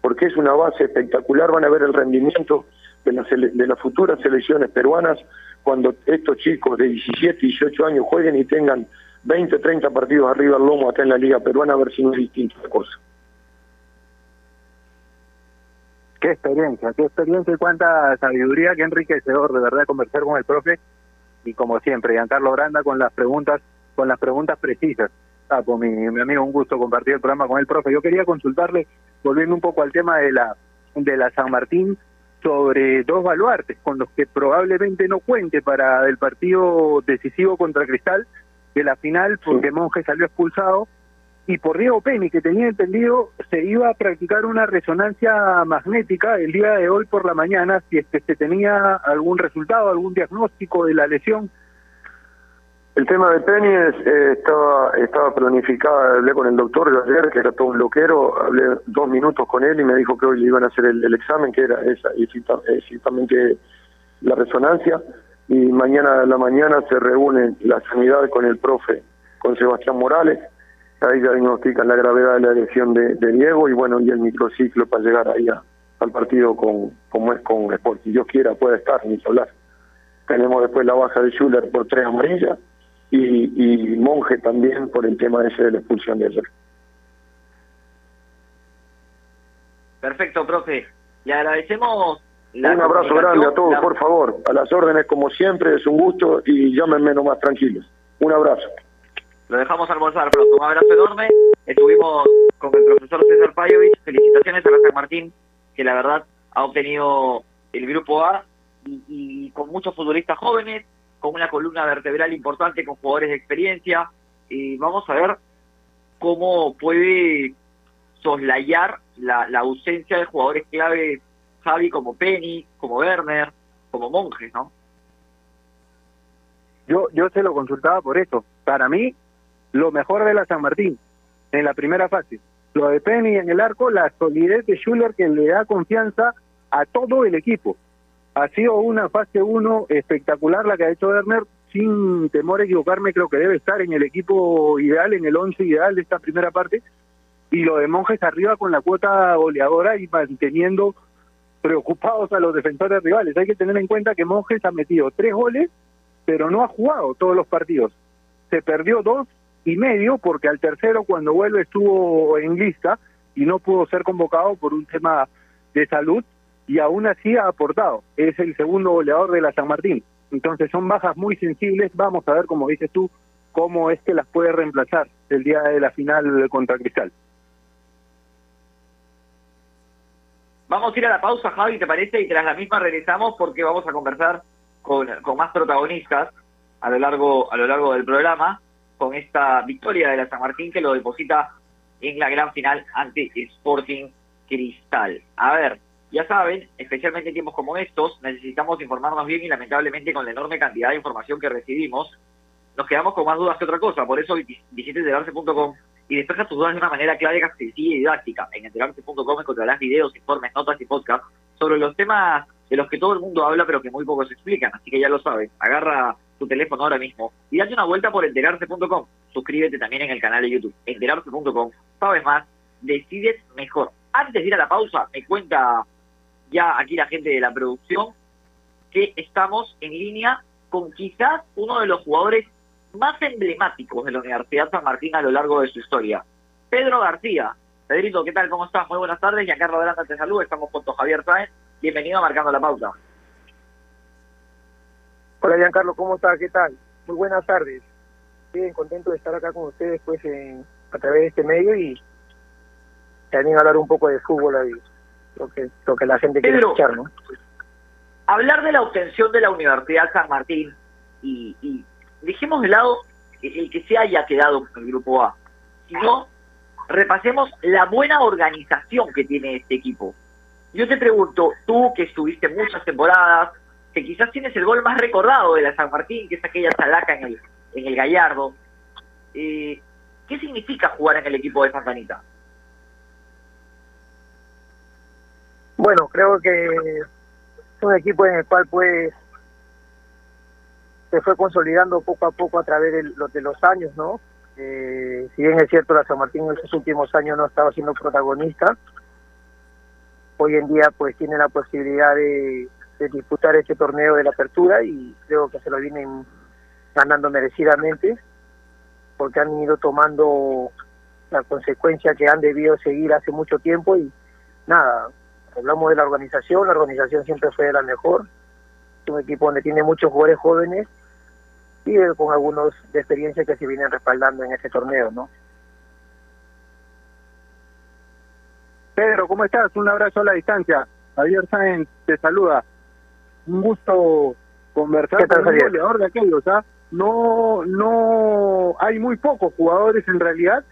[SPEAKER 11] porque es una base espectacular, van a ver el rendimiento de las, de las futuras selecciones peruanas cuando estos chicos de 17, 18 años jueguen y tengan 20, 30 partidos arriba al lomo acá en la Liga Peruana, a ver si no es distinta la cosa.
[SPEAKER 10] Qué experiencia, qué experiencia y cuánta sabiduría, qué enriquecedor de verdad conversar con el profe y como siempre, Giancarlo Branda con las preguntas, con las preguntas precisas. Pues mi, mi amigo, un gusto compartir el programa con el profe. Yo quería consultarle, volviendo un poco al tema de la de la San Martín, sobre dos baluartes con los que probablemente no cuente para el partido decisivo contra Cristal de la final porque Monge salió expulsado y por Diego Penny, que tenía entendido se iba a practicar una resonancia magnética el día de hoy por la mañana si es que se tenía algún resultado, algún diagnóstico de la lesión.
[SPEAKER 11] El tema de Penny eh, estaba, estaba planificada, hablé con el doctor yo ayer, que era todo un loquero, hablé dos minutos con él y me dijo que hoy le iban a hacer el, examen, que era esa, exactamente la resonancia, y mañana a la mañana se reúne la sanidad con el profe, con Sebastián Morales, ahí ya diagnostican la gravedad de la lesión de, Diego y bueno, y el microciclo para llegar ahí al partido con como es con Sport. Si Dios quiera puede estar, ni hablar. Tenemos después la baja de Schuller por tres amarillas y, y Monje también por el tema ese de la expulsión de ayer.
[SPEAKER 2] Perfecto, profe. Le agradecemos.
[SPEAKER 11] un abrazo grande a todos, por favor. A las órdenes, como siempre, es un gusto y llámenme nomás tranquilos. Un abrazo.
[SPEAKER 2] Lo dejamos almorzar pronto. Un abrazo enorme. Estuvimos con el profesor César Payovich. Felicitaciones a la San Martín, que la verdad ha obtenido el grupo A y con muchos futbolistas jóvenes, con una columna vertebral importante, con jugadores de experiencia. Y vamos a ver cómo puede soslayar la, la ausencia de jugadores clave, Javi, como Penny, como Werner, como Monjes, ¿no?
[SPEAKER 10] Yo, yo se lo consultaba por eso. Para mí, lo mejor de la San Martín en la primera fase. Lo de Penny en el arco, la solidez de Schuller que le da confianza a todo el equipo. Ha sido una fase 1 espectacular la que ha hecho Werner, sin temor a equivocarme, creo que debe estar en el equipo ideal, en el 11 ideal de esta primera parte, y lo de Monjes arriba con la cuota goleadora y manteniendo preocupados a los defensores rivales. Hay que tener en cuenta que Monjes ha metido tres goles, pero no ha jugado todos los partidos. Se perdió dos y medio porque al tercero cuando vuelve estuvo en lista y no pudo ser convocado por un tema de salud y aún así ha aportado. Es el segundo goleador de la San Martín. Entonces son bajas muy sensibles. Vamos a ver, como dices tú, cómo es que las puede reemplazar el día de la final contra Cristal.
[SPEAKER 2] Vamos a ir a la pausa, Javi, ¿te parece? Y tras la misma regresamos porque vamos a conversar con, con más protagonistas a lo largo a lo largo del programa. con esta victoria de la San Martín que lo deposita en la gran final ante Sporting Cristal. A ver, ya saben, especialmente en tiempos como estos, necesitamos informarnos bien y lamentablemente con la enorme cantidad de información que recibimos, nos quedamos con más dudas que otra cosa. Por eso visite enterarse.com y despeja tus dudas de una manera clara, sencilla y didáctica. En enterarse.com encontrarás videos, informes, notas y podcasts sobre los temas de los que todo el mundo habla pero que muy pocos explican. Así que ya lo sabes, agarra tu teléfono ahora mismo y date una vuelta por enterarse.com. Suscríbete también en el canal de YouTube, enterarse.com. Sabes más, decides mejor. Antes de ir a la pausa, me cuenta ya aquí la gente de la producción que estamos en línea con quizás uno de los jugadores más emblemáticos de la Universidad San Martín a lo largo de su historia. Pedro García. Pedrito, ¿qué tal? ¿Cómo estás? Muy buenas tardes. Giancarlo Adelante te saluda. Estamos junto a Javier Sáenz. Bienvenido a Marcando la Pauta.
[SPEAKER 12] Hola Giancarlo, ¿cómo estás? ¿Qué tal? Muy buenas tardes. Bien, contento de estar acá con ustedes pues en, a través de este medio y también hablar un poco de fútbol ahí, lo que, lo que la gente quiere escuchar, ¿no?
[SPEAKER 2] Hablar de la obtención de la Universidad San Martín y, y dejemos de lado el que se haya quedado en el grupo A, sino repasemos la buena organización que tiene este equipo. Yo te pregunto, tú que estuviste muchas temporadas, que quizás tienes el gol más recordado de la San Martín, que es aquella salaca en el, en el Gallardo, eh, ¿qué significa jugar en el equipo de Santanita?
[SPEAKER 12] Bueno, creo que es un equipo en el cual pues se fue consolidando poco a poco a través de, los, de los años, ¿no? Eh, si bien es cierto, la San Martín en estos últimos años no estaba siendo protagonista, hoy en día pues tiene la posibilidad de, disputar este torneo de la apertura y creo que se lo vienen ganando merecidamente porque han ido tomando la consecuencia que han debido seguir hace mucho tiempo y nada, hablamos de la organización, la organización siempre fue la mejor, es un equipo donde tiene muchos jugadores jóvenes y con algunos de experiencia que se vienen respaldando en este torneo, ¿no?
[SPEAKER 10] Pedro, ¿cómo estás? Un abrazo a la distancia. Javier Sáenz te saluda. Un gusto conversar con un goleador de aquellos, ¿ah? No, no, hay muy pocos jugadores en realidad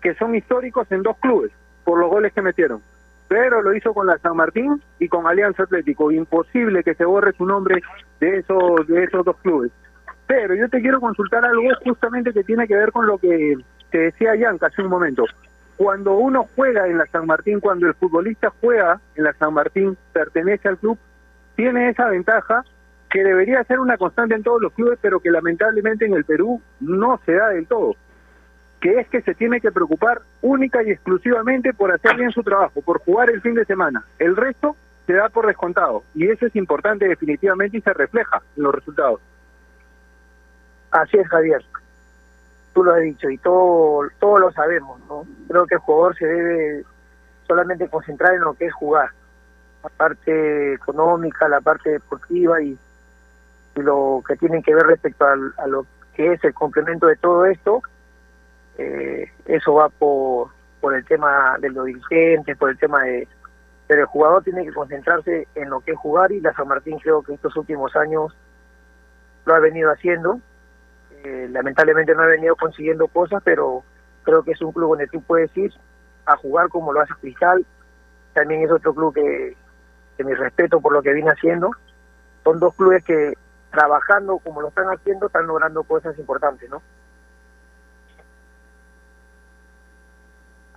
[SPEAKER 10] que son históricos en dos clubes por los goles que metieron. Pero lo hizo con la San Martín y con Alianza Atlético. Imposible que se borre su nombre de esos, de esos dos clubes. Pero yo te quiero consultar algo justamente que tiene que ver con lo que te decía Yanka hace un momento. Cuando uno juega en la San Martín, cuando el futbolista juega en la San Martín, pertenece al club, tiene esa ventaja que debería ser una constante en todos los clubes, pero que lamentablemente en el Perú no se da del todo, que es que se tiene que preocupar única y exclusivamente por hacer bien su trabajo, por jugar el fin de semana. El resto se da por descontado y eso es importante definitivamente y se refleja en los resultados.
[SPEAKER 12] Así es, Javier. Tú lo has dicho y todo, todo lo sabemos, ¿no? Creo que el jugador se debe solamente concentrar en lo que es jugar. La parte económica, la parte deportiva y, lo que tiene que ver respecto a, lo que es el complemento de todo esto, eh, eso va por, el tema de los dirigentes, por el tema de... Pero el jugador tiene que concentrarse en lo que es jugar y la San Martín creo que estos últimos años lo ha venido haciendo eh, lamentablemente no ha venido consiguiendo cosas, pero creo que es un club donde tú puedes ir a jugar como lo hace Cristal. También es otro club que, que mi respeto por lo que viene haciendo. Son dos clubes que trabajando como lo están haciendo están logrando cosas importantes, ¿no?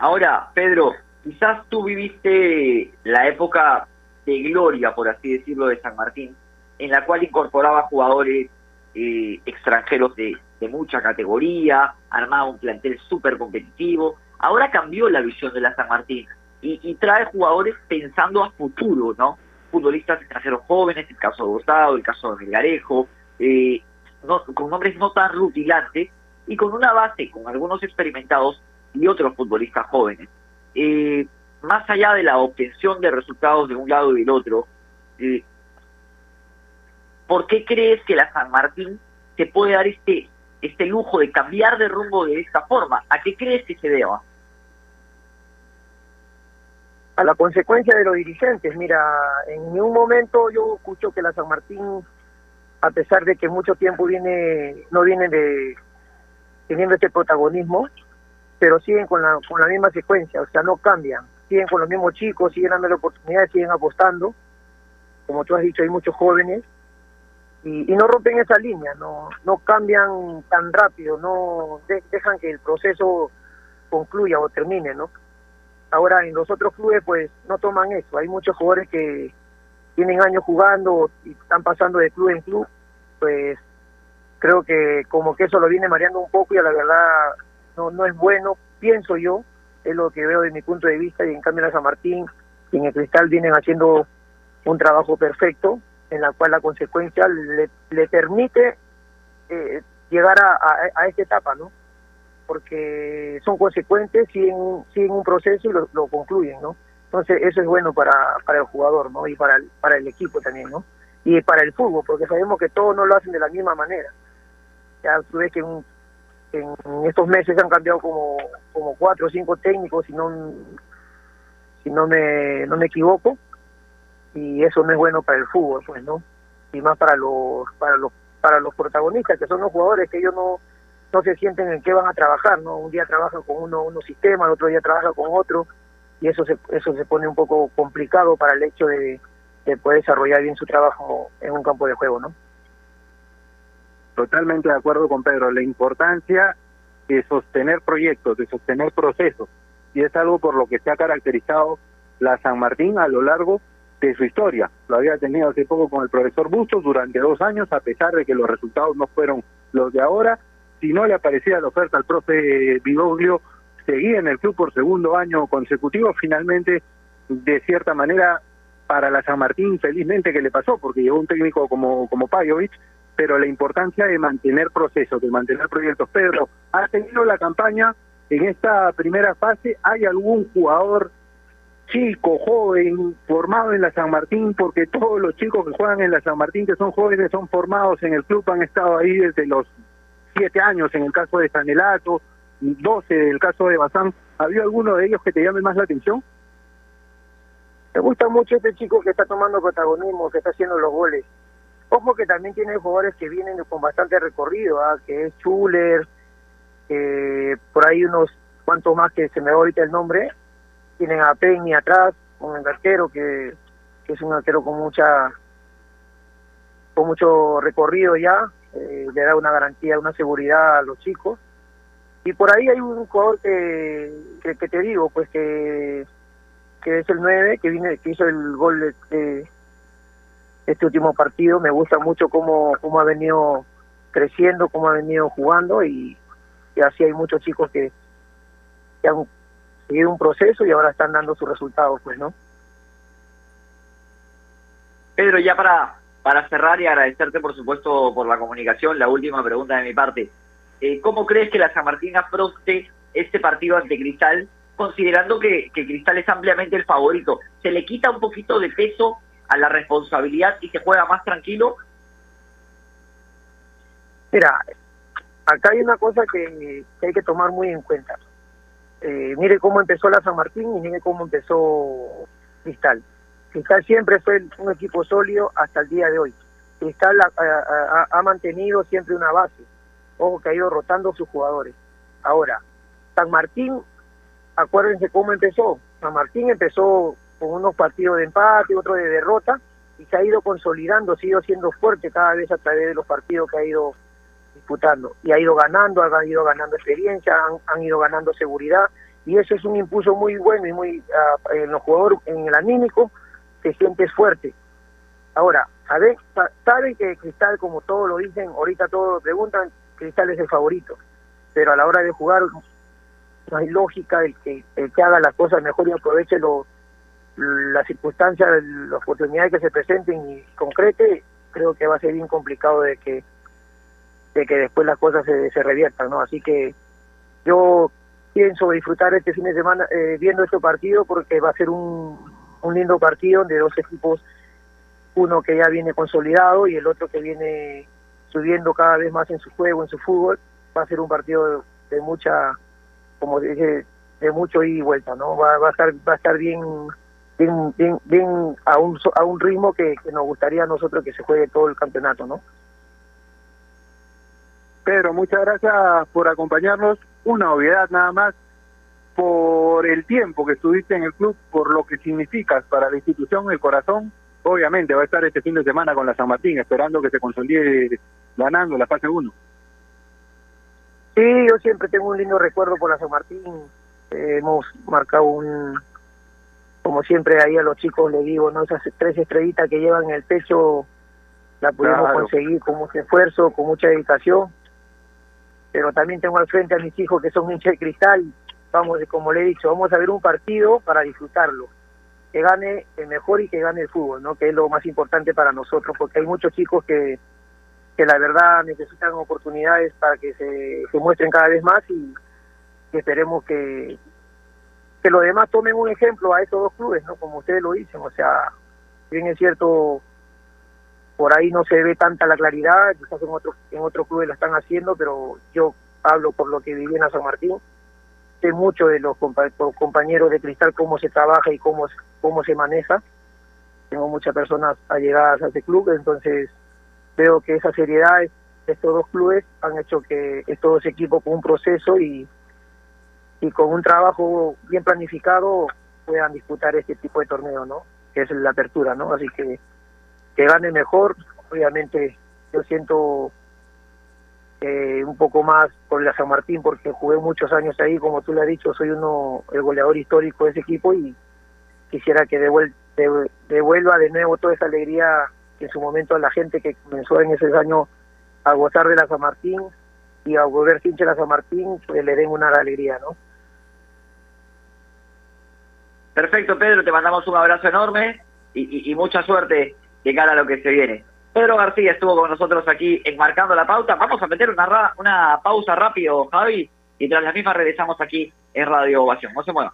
[SPEAKER 2] Ahora, Pedro, quizás tú viviste la época de gloria, por así decirlo, de San Martín, en la cual incorporaba jugadores eh, extranjeros de, mucha categoría, armaba un plantel súper competitivo. Ahora cambió la visión de la San Martín y, trae jugadores pensando a futuro, ¿no? Futbolistas extranjeros jóvenes, el caso de Gustavo, el caso de Melgarejo, eh, con nombres no tan rutilantes y con una base, con algunos experimentados y otros futbolistas jóvenes. Eh, más allá de la obtención de resultados de un lado y del otro, eh, ¿por qué crees que la San Martín se puede dar este, este lujo de cambiar de rumbo de esta forma? ¿A qué crees que se deba?
[SPEAKER 12] A la consecuencia de los dirigentes. Mira, en un momento yo escucho que la San Martín, a pesar de que mucho tiempo viene no viene de, teniendo este protagonismo, pero siguen con la, con la misma secuencia, o sea, no cambian, siguen con los mismos chicos, siguen dando oportunidades, siguen apostando, como tú has dicho, hay muchos jóvenes, y, no rompen esa línea, no, no cambian tan rápido, no de- dejan que el proceso concluya o termine, ¿no? Ahora en los otros clubes pues no toman eso, hay muchos jugadores que tienen años jugando y están pasando de club en club, pues creo que como que eso lo viene mareando un poco y a la verdad no, es bueno, pienso yo, es lo que veo de mi punto de vista y en cambio en San Martín y en el Cristal vienen haciendo un trabajo perfecto en la cual la consecuencia le, le permite eh, llegar a, a, esta etapa, ¿no? Porque son consecuentes, siguen, siguen un proceso y lo, concluyen, ¿no? Entonces eso es bueno para, para el jugador, ¿no? Y para el, para el equipo también, ¿no? Y para el fútbol, porque sabemos que todos no lo hacen de la misma manera. Ya tú ves que en, en estos meses han cambiado como, como cuatro o cinco técnicos, si no, si no me, no me equivoco, y eso no es bueno para el fútbol, pues, ¿no? Y más para los, para los, para los protagonistas, que son los jugadores que ellos no, no se sienten en qué van a trabajar, ¿no? Un día trabajan con uno, uno sistema, el otro día trabajan con otro, y eso se, eso se pone un poco complicado para el hecho de, de poder desarrollar bien su trabajo en un campo de juego, ¿no?
[SPEAKER 10] Totalmente de acuerdo con Pedro. La importancia de sostener proyectos, de sostener procesos. Y es algo por lo que se ha caracterizado la San Martín a lo largo de su historia. Lo había tenido hace poco con el profesor Bustos durante dos años, a pesar de que los resultados no fueron los de ahora. Si no le aparecía la oferta al profe Vigoglio, seguía en el club por segundo año consecutivo. Finalmente, de cierta manera, para la San Martín, felizmente que le pasó, porque llegó un técnico como, como Pajovic, pero la importancia de mantener procesos, de mantener proyectos. Pedro, ¿ha tenido la campaña en esta primera fase? ¿Hay algún jugador chico, joven, formado en la San Martín? Porque todos los chicos que juegan en la San Martín, que son jóvenes, son formados en el club, han estado ahí desde los siete años, en el caso de Sanelato, 12 en el caso de Bazán. ¿Ha habido alguno de ellos que te llame más la atención?
[SPEAKER 12] Me gusta mucho este chico que está tomando protagonismo, que está haciendo los goles. Ojo que también tiene jugadores que vienen con bastante recorrido, ¿ah? que es Schuller, por ahí unos cuantos más que se me va ahorita el nombre. Tienen a Peña atrás, el arquero, que, que es un arquero con mucha con mucho recorrido ya, eh, le da una garantía, una seguridad a los chicos. Y por ahí hay un jugador que, que, que te digo, pues que que es el 9, que viene que hizo el gol de este último partido. Me gusta mucho cómo, cómo ha venido creciendo, cómo ha venido jugando y, así hay muchos chicos que, han seguido un proceso y ahora están dando sus resultados, pues, ¿no?
[SPEAKER 2] Pedro, ya para, para cerrar y agradecerte, por supuesto, por la comunicación, la última pregunta de mi parte. Eh, ¿Cómo crees que la San Martín afronte este partido ante Cristal, considerando que Cristal es ampliamente el favorito? ¿Se le quita un poquito de peso a la responsabilidad y se juega más tranquilo?
[SPEAKER 12] Mira, acá hay una cosa que, hay que tomar muy en cuenta. Eh, mire cómo empezó la San Martín y mire cómo empezó Cristal. Cristal siempre fue un equipo sólido hasta el día de hoy. Cristal ha- ha mantenido siempre una base. Ojo que ha ido rotando sus jugadores. Ahora, San Martín, acuérdense cómo empezó. San Martín empezó con unos partidos de empate, otro de derrota, y se ha ido consolidando, se ha ido siendo fuerte cada vez a través de los partidos que ha ido disputando. Y ha ido ganando, han ido ganando experiencia, han, ido ganando seguridad, y eso es un impulso muy bueno y muy ah, en los jugadores, en el anímico, te sientes fuerte. Ahora, ¿saben? Sa- saben que Cristal, como todos lo dicen, ahorita todos lo preguntan, Cristal es el favorito, pero a la hora de jugar no hay lógica el que, el que haga las cosas mejor y aproveche lo, las circunstancias, las oportunidades que se presenten y concrete, creo que va a ser bien complicado de que de que después las cosas se, se reviertan, ¿no? Así que yo pienso disfrutar este fin de semana eh, viendo este partido porque va a ser un, un lindo partido de dos equipos, uno que ya viene consolidado y el otro que viene subiendo cada vez más en su juego, en su fútbol. Va a ser un partido de, mucha, como dije, de mucho ida y vuelta, ¿no? Va, va a estar va a estar bien bien bien, bien a un a un ritmo que, que nos gustaría a nosotros que se juegue todo el campeonato, ¿no?
[SPEAKER 10] Pedro, muchas gracias por acompañarnos. Una obviedad nada más, por el tiempo que estuviste en el club, por lo que significas para la institución, el corazón. Obviamente va a estar este fin de semana con la San Martín, esperando que se consolide ganando la fase 1.
[SPEAKER 12] Sí, yo siempre tengo un lindo recuerdo por la San Martín. Eh, hemos marcado un, como siempre ahí a los chicos les digo, ¿no? Esas tres estrellitas que llevan en el pecho la pudimos
[SPEAKER 10] Claro.
[SPEAKER 12] conseguir con mucho esfuerzo, con mucha dedicación. Pero también tengo al frente a mis hijos que son hinchas de cristal. Vamos, como le he dicho, vamos a ver un partido para disfrutarlo. Que gane el mejor y que gane el fútbol, ¿no? Que es lo más importante para nosotros, porque hay muchos chicos que, que la verdad necesitan oportunidades para que se, se muestren cada vez más y, y esperemos que, que los demás tomen un ejemplo a estos dos clubes, ¿no? Como ustedes lo dicen, o sea, bien es cierto, por ahí no se ve tanta la claridad, quizás en otros en otros clubes lo están haciendo, pero yo hablo por lo que viví en San Martín, sé mucho de los compa- los compañeros de Cristal, cómo se trabaja y cómo, cómo se maneja, tengo muchas personas allegadas a ese club, entonces veo que esa seriedad de estos dos clubes han hecho que estos dos equipos con un proceso y y con un trabajo bien planificado puedan disputar este tipo de torneo, ¿no? Que es la apertura, ¿no? Así que que gane mejor, obviamente yo siento eh, un poco más con la San Martín porque jugué muchos años ahí, como tú le has dicho, soy uno el goleador histórico de ese equipo y quisiera que devuel- de- devuelva de nuevo toda esa alegría que en su momento la gente que comenzó en ese año a gozar de la San Martín y a volverse hincha de la San Martín, pues le den una alegría, ¿no?
[SPEAKER 2] Perfecto, Pedro, te mandamos un abrazo enorme y, mucha suerte de cara a lo que se viene. Pedro García estuvo con nosotros aquí enmarcando la pauta. Vamos a meter una, una pausa rápido, Javi, y tras la misma regresamos aquí en Radio Ovación. No se muevan.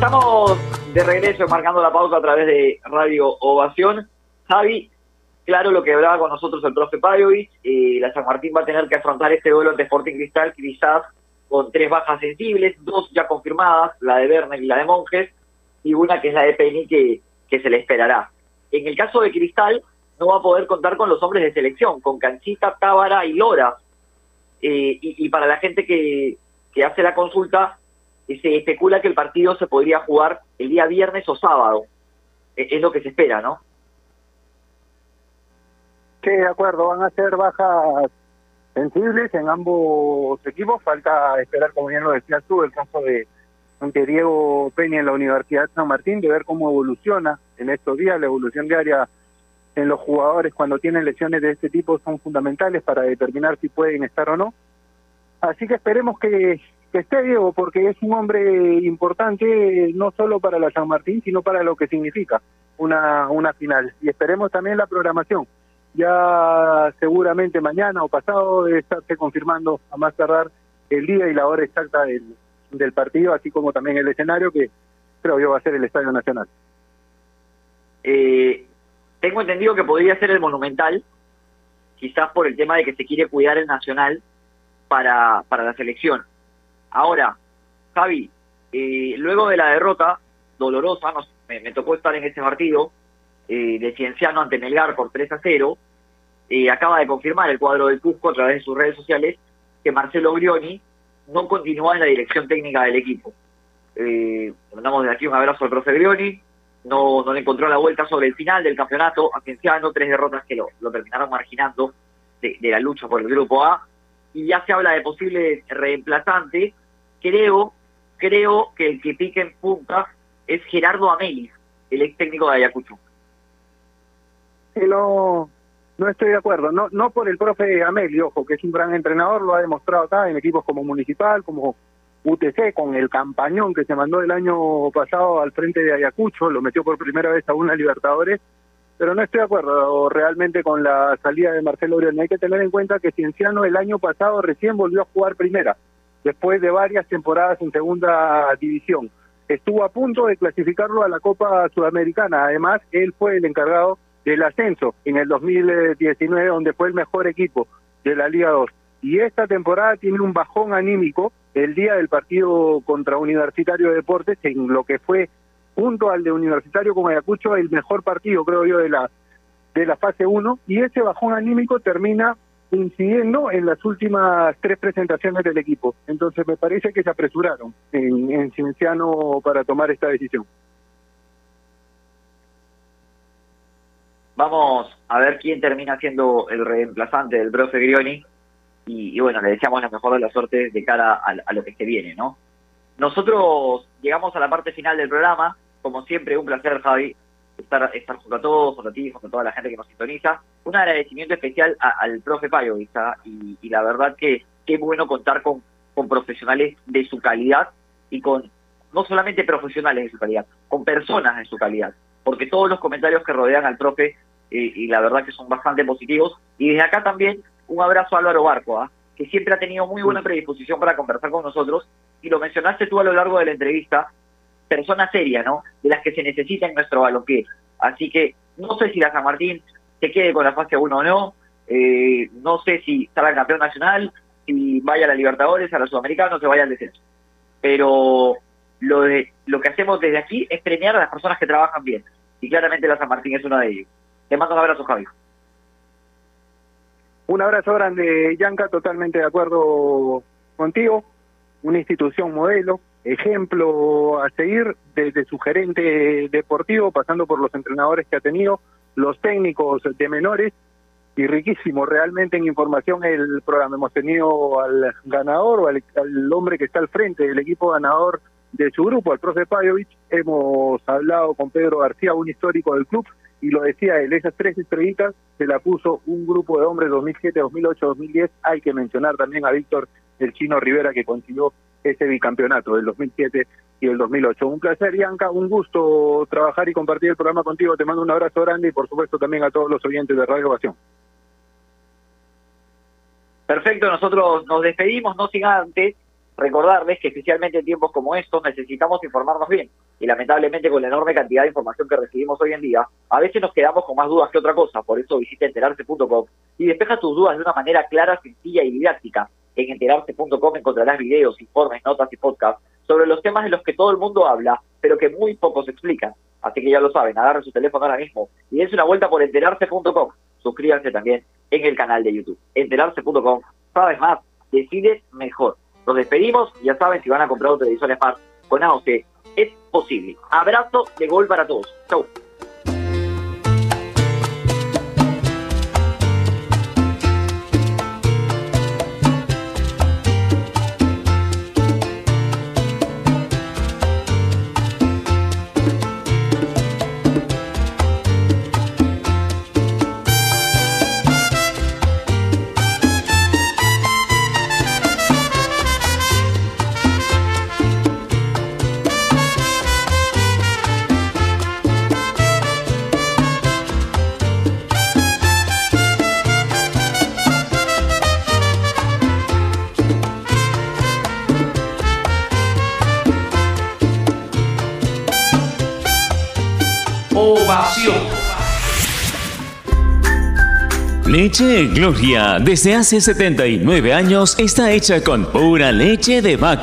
[SPEAKER 2] Estamos de regreso marcando la pauta a través de Radio Ovación. Javi, claro lo que hablaba con nosotros el profe Pajovic, eh, la San Martín va a tener que afrontar este duelo ante Sporting Cristal, quizás con tres bajas sensibles, dos ya confirmadas, la de Werner y la de Monjes, y una que es la de Penny que, se le esperará. En el caso de Cristal, no va a poder contar con los hombres de selección, con Canchita, Tábara y Lora. Eh, y, y para la gente que, que hace la consulta, eh, se especula que el partido se podría jugar el día viernes o sábado. Eh, es lo que se espera, ¿no?
[SPEAKER 10] Sí, de acuerdo, van a ser bajas sensibles en ambos equipos. Falta esperar, como bien lo decías tú, el caso de, de Diego Peña en la Universidad San Martín, de ver cómo evoluciona en estos días. La evolución diaria en los jugadores cuando tienen lesiones de este tipo son fundamentales para determinar si pueden estar o no. Así que esperemos que, que esté Diego, porque es un hombre importante no solo para la San Martín, sino para lo que significa una, una final. Y esperemos también la programación Ya seguramente mañana o pasado debe estarse confirmando a más tardar el día y la hora exacta del, del partido, así como también el escenario que creo yo va a ser el Estadio Nacional.
[SPEAKER 2] Eh, tengo entendido que podría ser el Monumental, quizás por el tema de que se quiere cuidar el Nacional para, para la selección. Ahora, Javi, eh, luego de la derrota dolorosa, me, me, tocó estar en ese partido eh, de Cienciano ante Melgar por 3 a 0, eh, acaba de confirmar el cuadro del Cusco a través de sus redes sociales que Marcelo Grioni no continúa en la dirección técnica del equipo. Eh, mandamos de aquí un abrazo al profe Grioni, no, le encontró la vuelta sobre el final del campeonato a Cienciano, tres derrotas que lo, lo terminaron marginando de, de, la lucha por el grupo A, y ya se habla de posible reemplazante, creo, creo que el que pique en punta es Gerardo Amelis, el ex técnico de Ayacucho.
[SPEAKER 10] No, no estoy de acuerdo, no, no por el profe Amelio, ojo, que es un gran entrenador, lo ha demostrado acá en equipos como Municipal, como UTC, con el campañón que se mandó el año pasado al frente de Ayacucho, lo metió por primera vez a una Libertadores, pero no estoy de acuerdo realmente con la salida de Marcelo Orión. Hay que tener en cuenta que Cienciano el año pasado recién volvió a jugar primera, después de varias temporadas en segunda división. Estuvo a punto de clasificarlo a la Copa Sudamericana. Además, él fue el encargado del ascenso en el 2019, donde fue el mejor equipo de la Liga 2. Y esta temporada tiene un bajón anímico el día del partido contra Universitario de Deportes, en lo que fue junto al de Universitario con Ayacucho el mejor partido, creo yo, de la de la fase 1 y ese bajón anímico termina incidiendo en las últimas tres presentaciones del equipo. Entonces me parece que se apresuraron en, en Cienciano para tomar esta decisión.
[SPEAKER 2] Vamos a ver quién termina siendo el reemplazante del profe Grioni y, y, bueno, le deseamos la mejor de las suertes de cara a, a, lo que se viene, ¿no? Nosotros llegamos a la parte final del programa, como siempre, un placer, Javi, estar, estar junto a todos, junto a ti, junto a toda la gente que nos sintoniza. Un agradecimiento especial a, al profe Payo, y, y la verdad que qué bueno contar con, con profesionales de su calidad y con no solamente profesionales de su calidad, con personas de su calidad, porque todos los comentarios que rodean al profe eh, y la verdad que son bastante positivos. Y desde acá también un abrazo a Álvaro Barco, ¿eh? que siempre ha tenido muy buena predisposición para conversar con nosotros, y lo mencionaste tú a lo largo de la entrevista, persona seria, ¿no? De las que se necesita en nuestro balonqué. Así que no sé si la San Martín se quede con la fase 1 o no, eh, no sé si salga campeón nacional, si vaya a la Libertadores, a la Sudamericana, o se vaya al descenso. Pero lo, de, lo que hacemos desde aquí es premiar a las personas que trabajan bien. Y claramente la San Martín es una de ellas. Te mando un abrazo, Javi.
[SPEAKER 10] Un abrazo grande, Yanka, totalmente de acuerdo contigo. Una institución modelo, ejemplo a seguir desde su gerente deportivo, pasando por los entrenadores que ha tenido, los técnicos de menores, y riquísimo realmente en información el programa. Hemos tenido al ganador o al, hombre que está al frente del equipo ganador de su grupo, al profe Pajovic. Hemos hablado con Pedro García, un histórico del club, y lo decía él, esas tres estrellitas se la puso un grupo de hombres 2007, 2008, 2010. Hay que mencionar también a Víctor el Chino Rivera que consiguió ese bicampeonato del 2007 y el 2008. Un placer, Bianca, un gusto trabajar y compartir el programa contigo. Te mando un abrazo grande y por supuesto también a todos los oyentes de Radio Ovación.
[SPEAKER 2] Perfecto, nosotros nos despedimos, no sin antes recordarles que especialmente en tiempos como estos necesitamos informarnos bien y lamentablemente con la enorme cantidad de información que recibimos hoy en día, a veces nos quedamos con más dudas que otra cosa, por eso visita enterarse.com y despeja tus dudas de una manera clara, sencilla y didáctica. En enterarse.com encontrarás videos, informes, notas y podcasts sobre los temas de los que todo el mundo habla, pero que muy pocos explican. Así que ya lo saben, agarren su teléfono ahora mismo y dense una vuelta por enterarse.com. Suscríbanse también en el canal de YouTube. Enterarse.com. Sabes más, decides mejor. Nos despedimos, ya saben, si van a comprar un televisor Smart con AOC, es posible. Abrazo de gol para todos. Chau.
[SPEAKER 9] Leche Gloria, desde hace 79 años, está hecha con pura leche de vaca.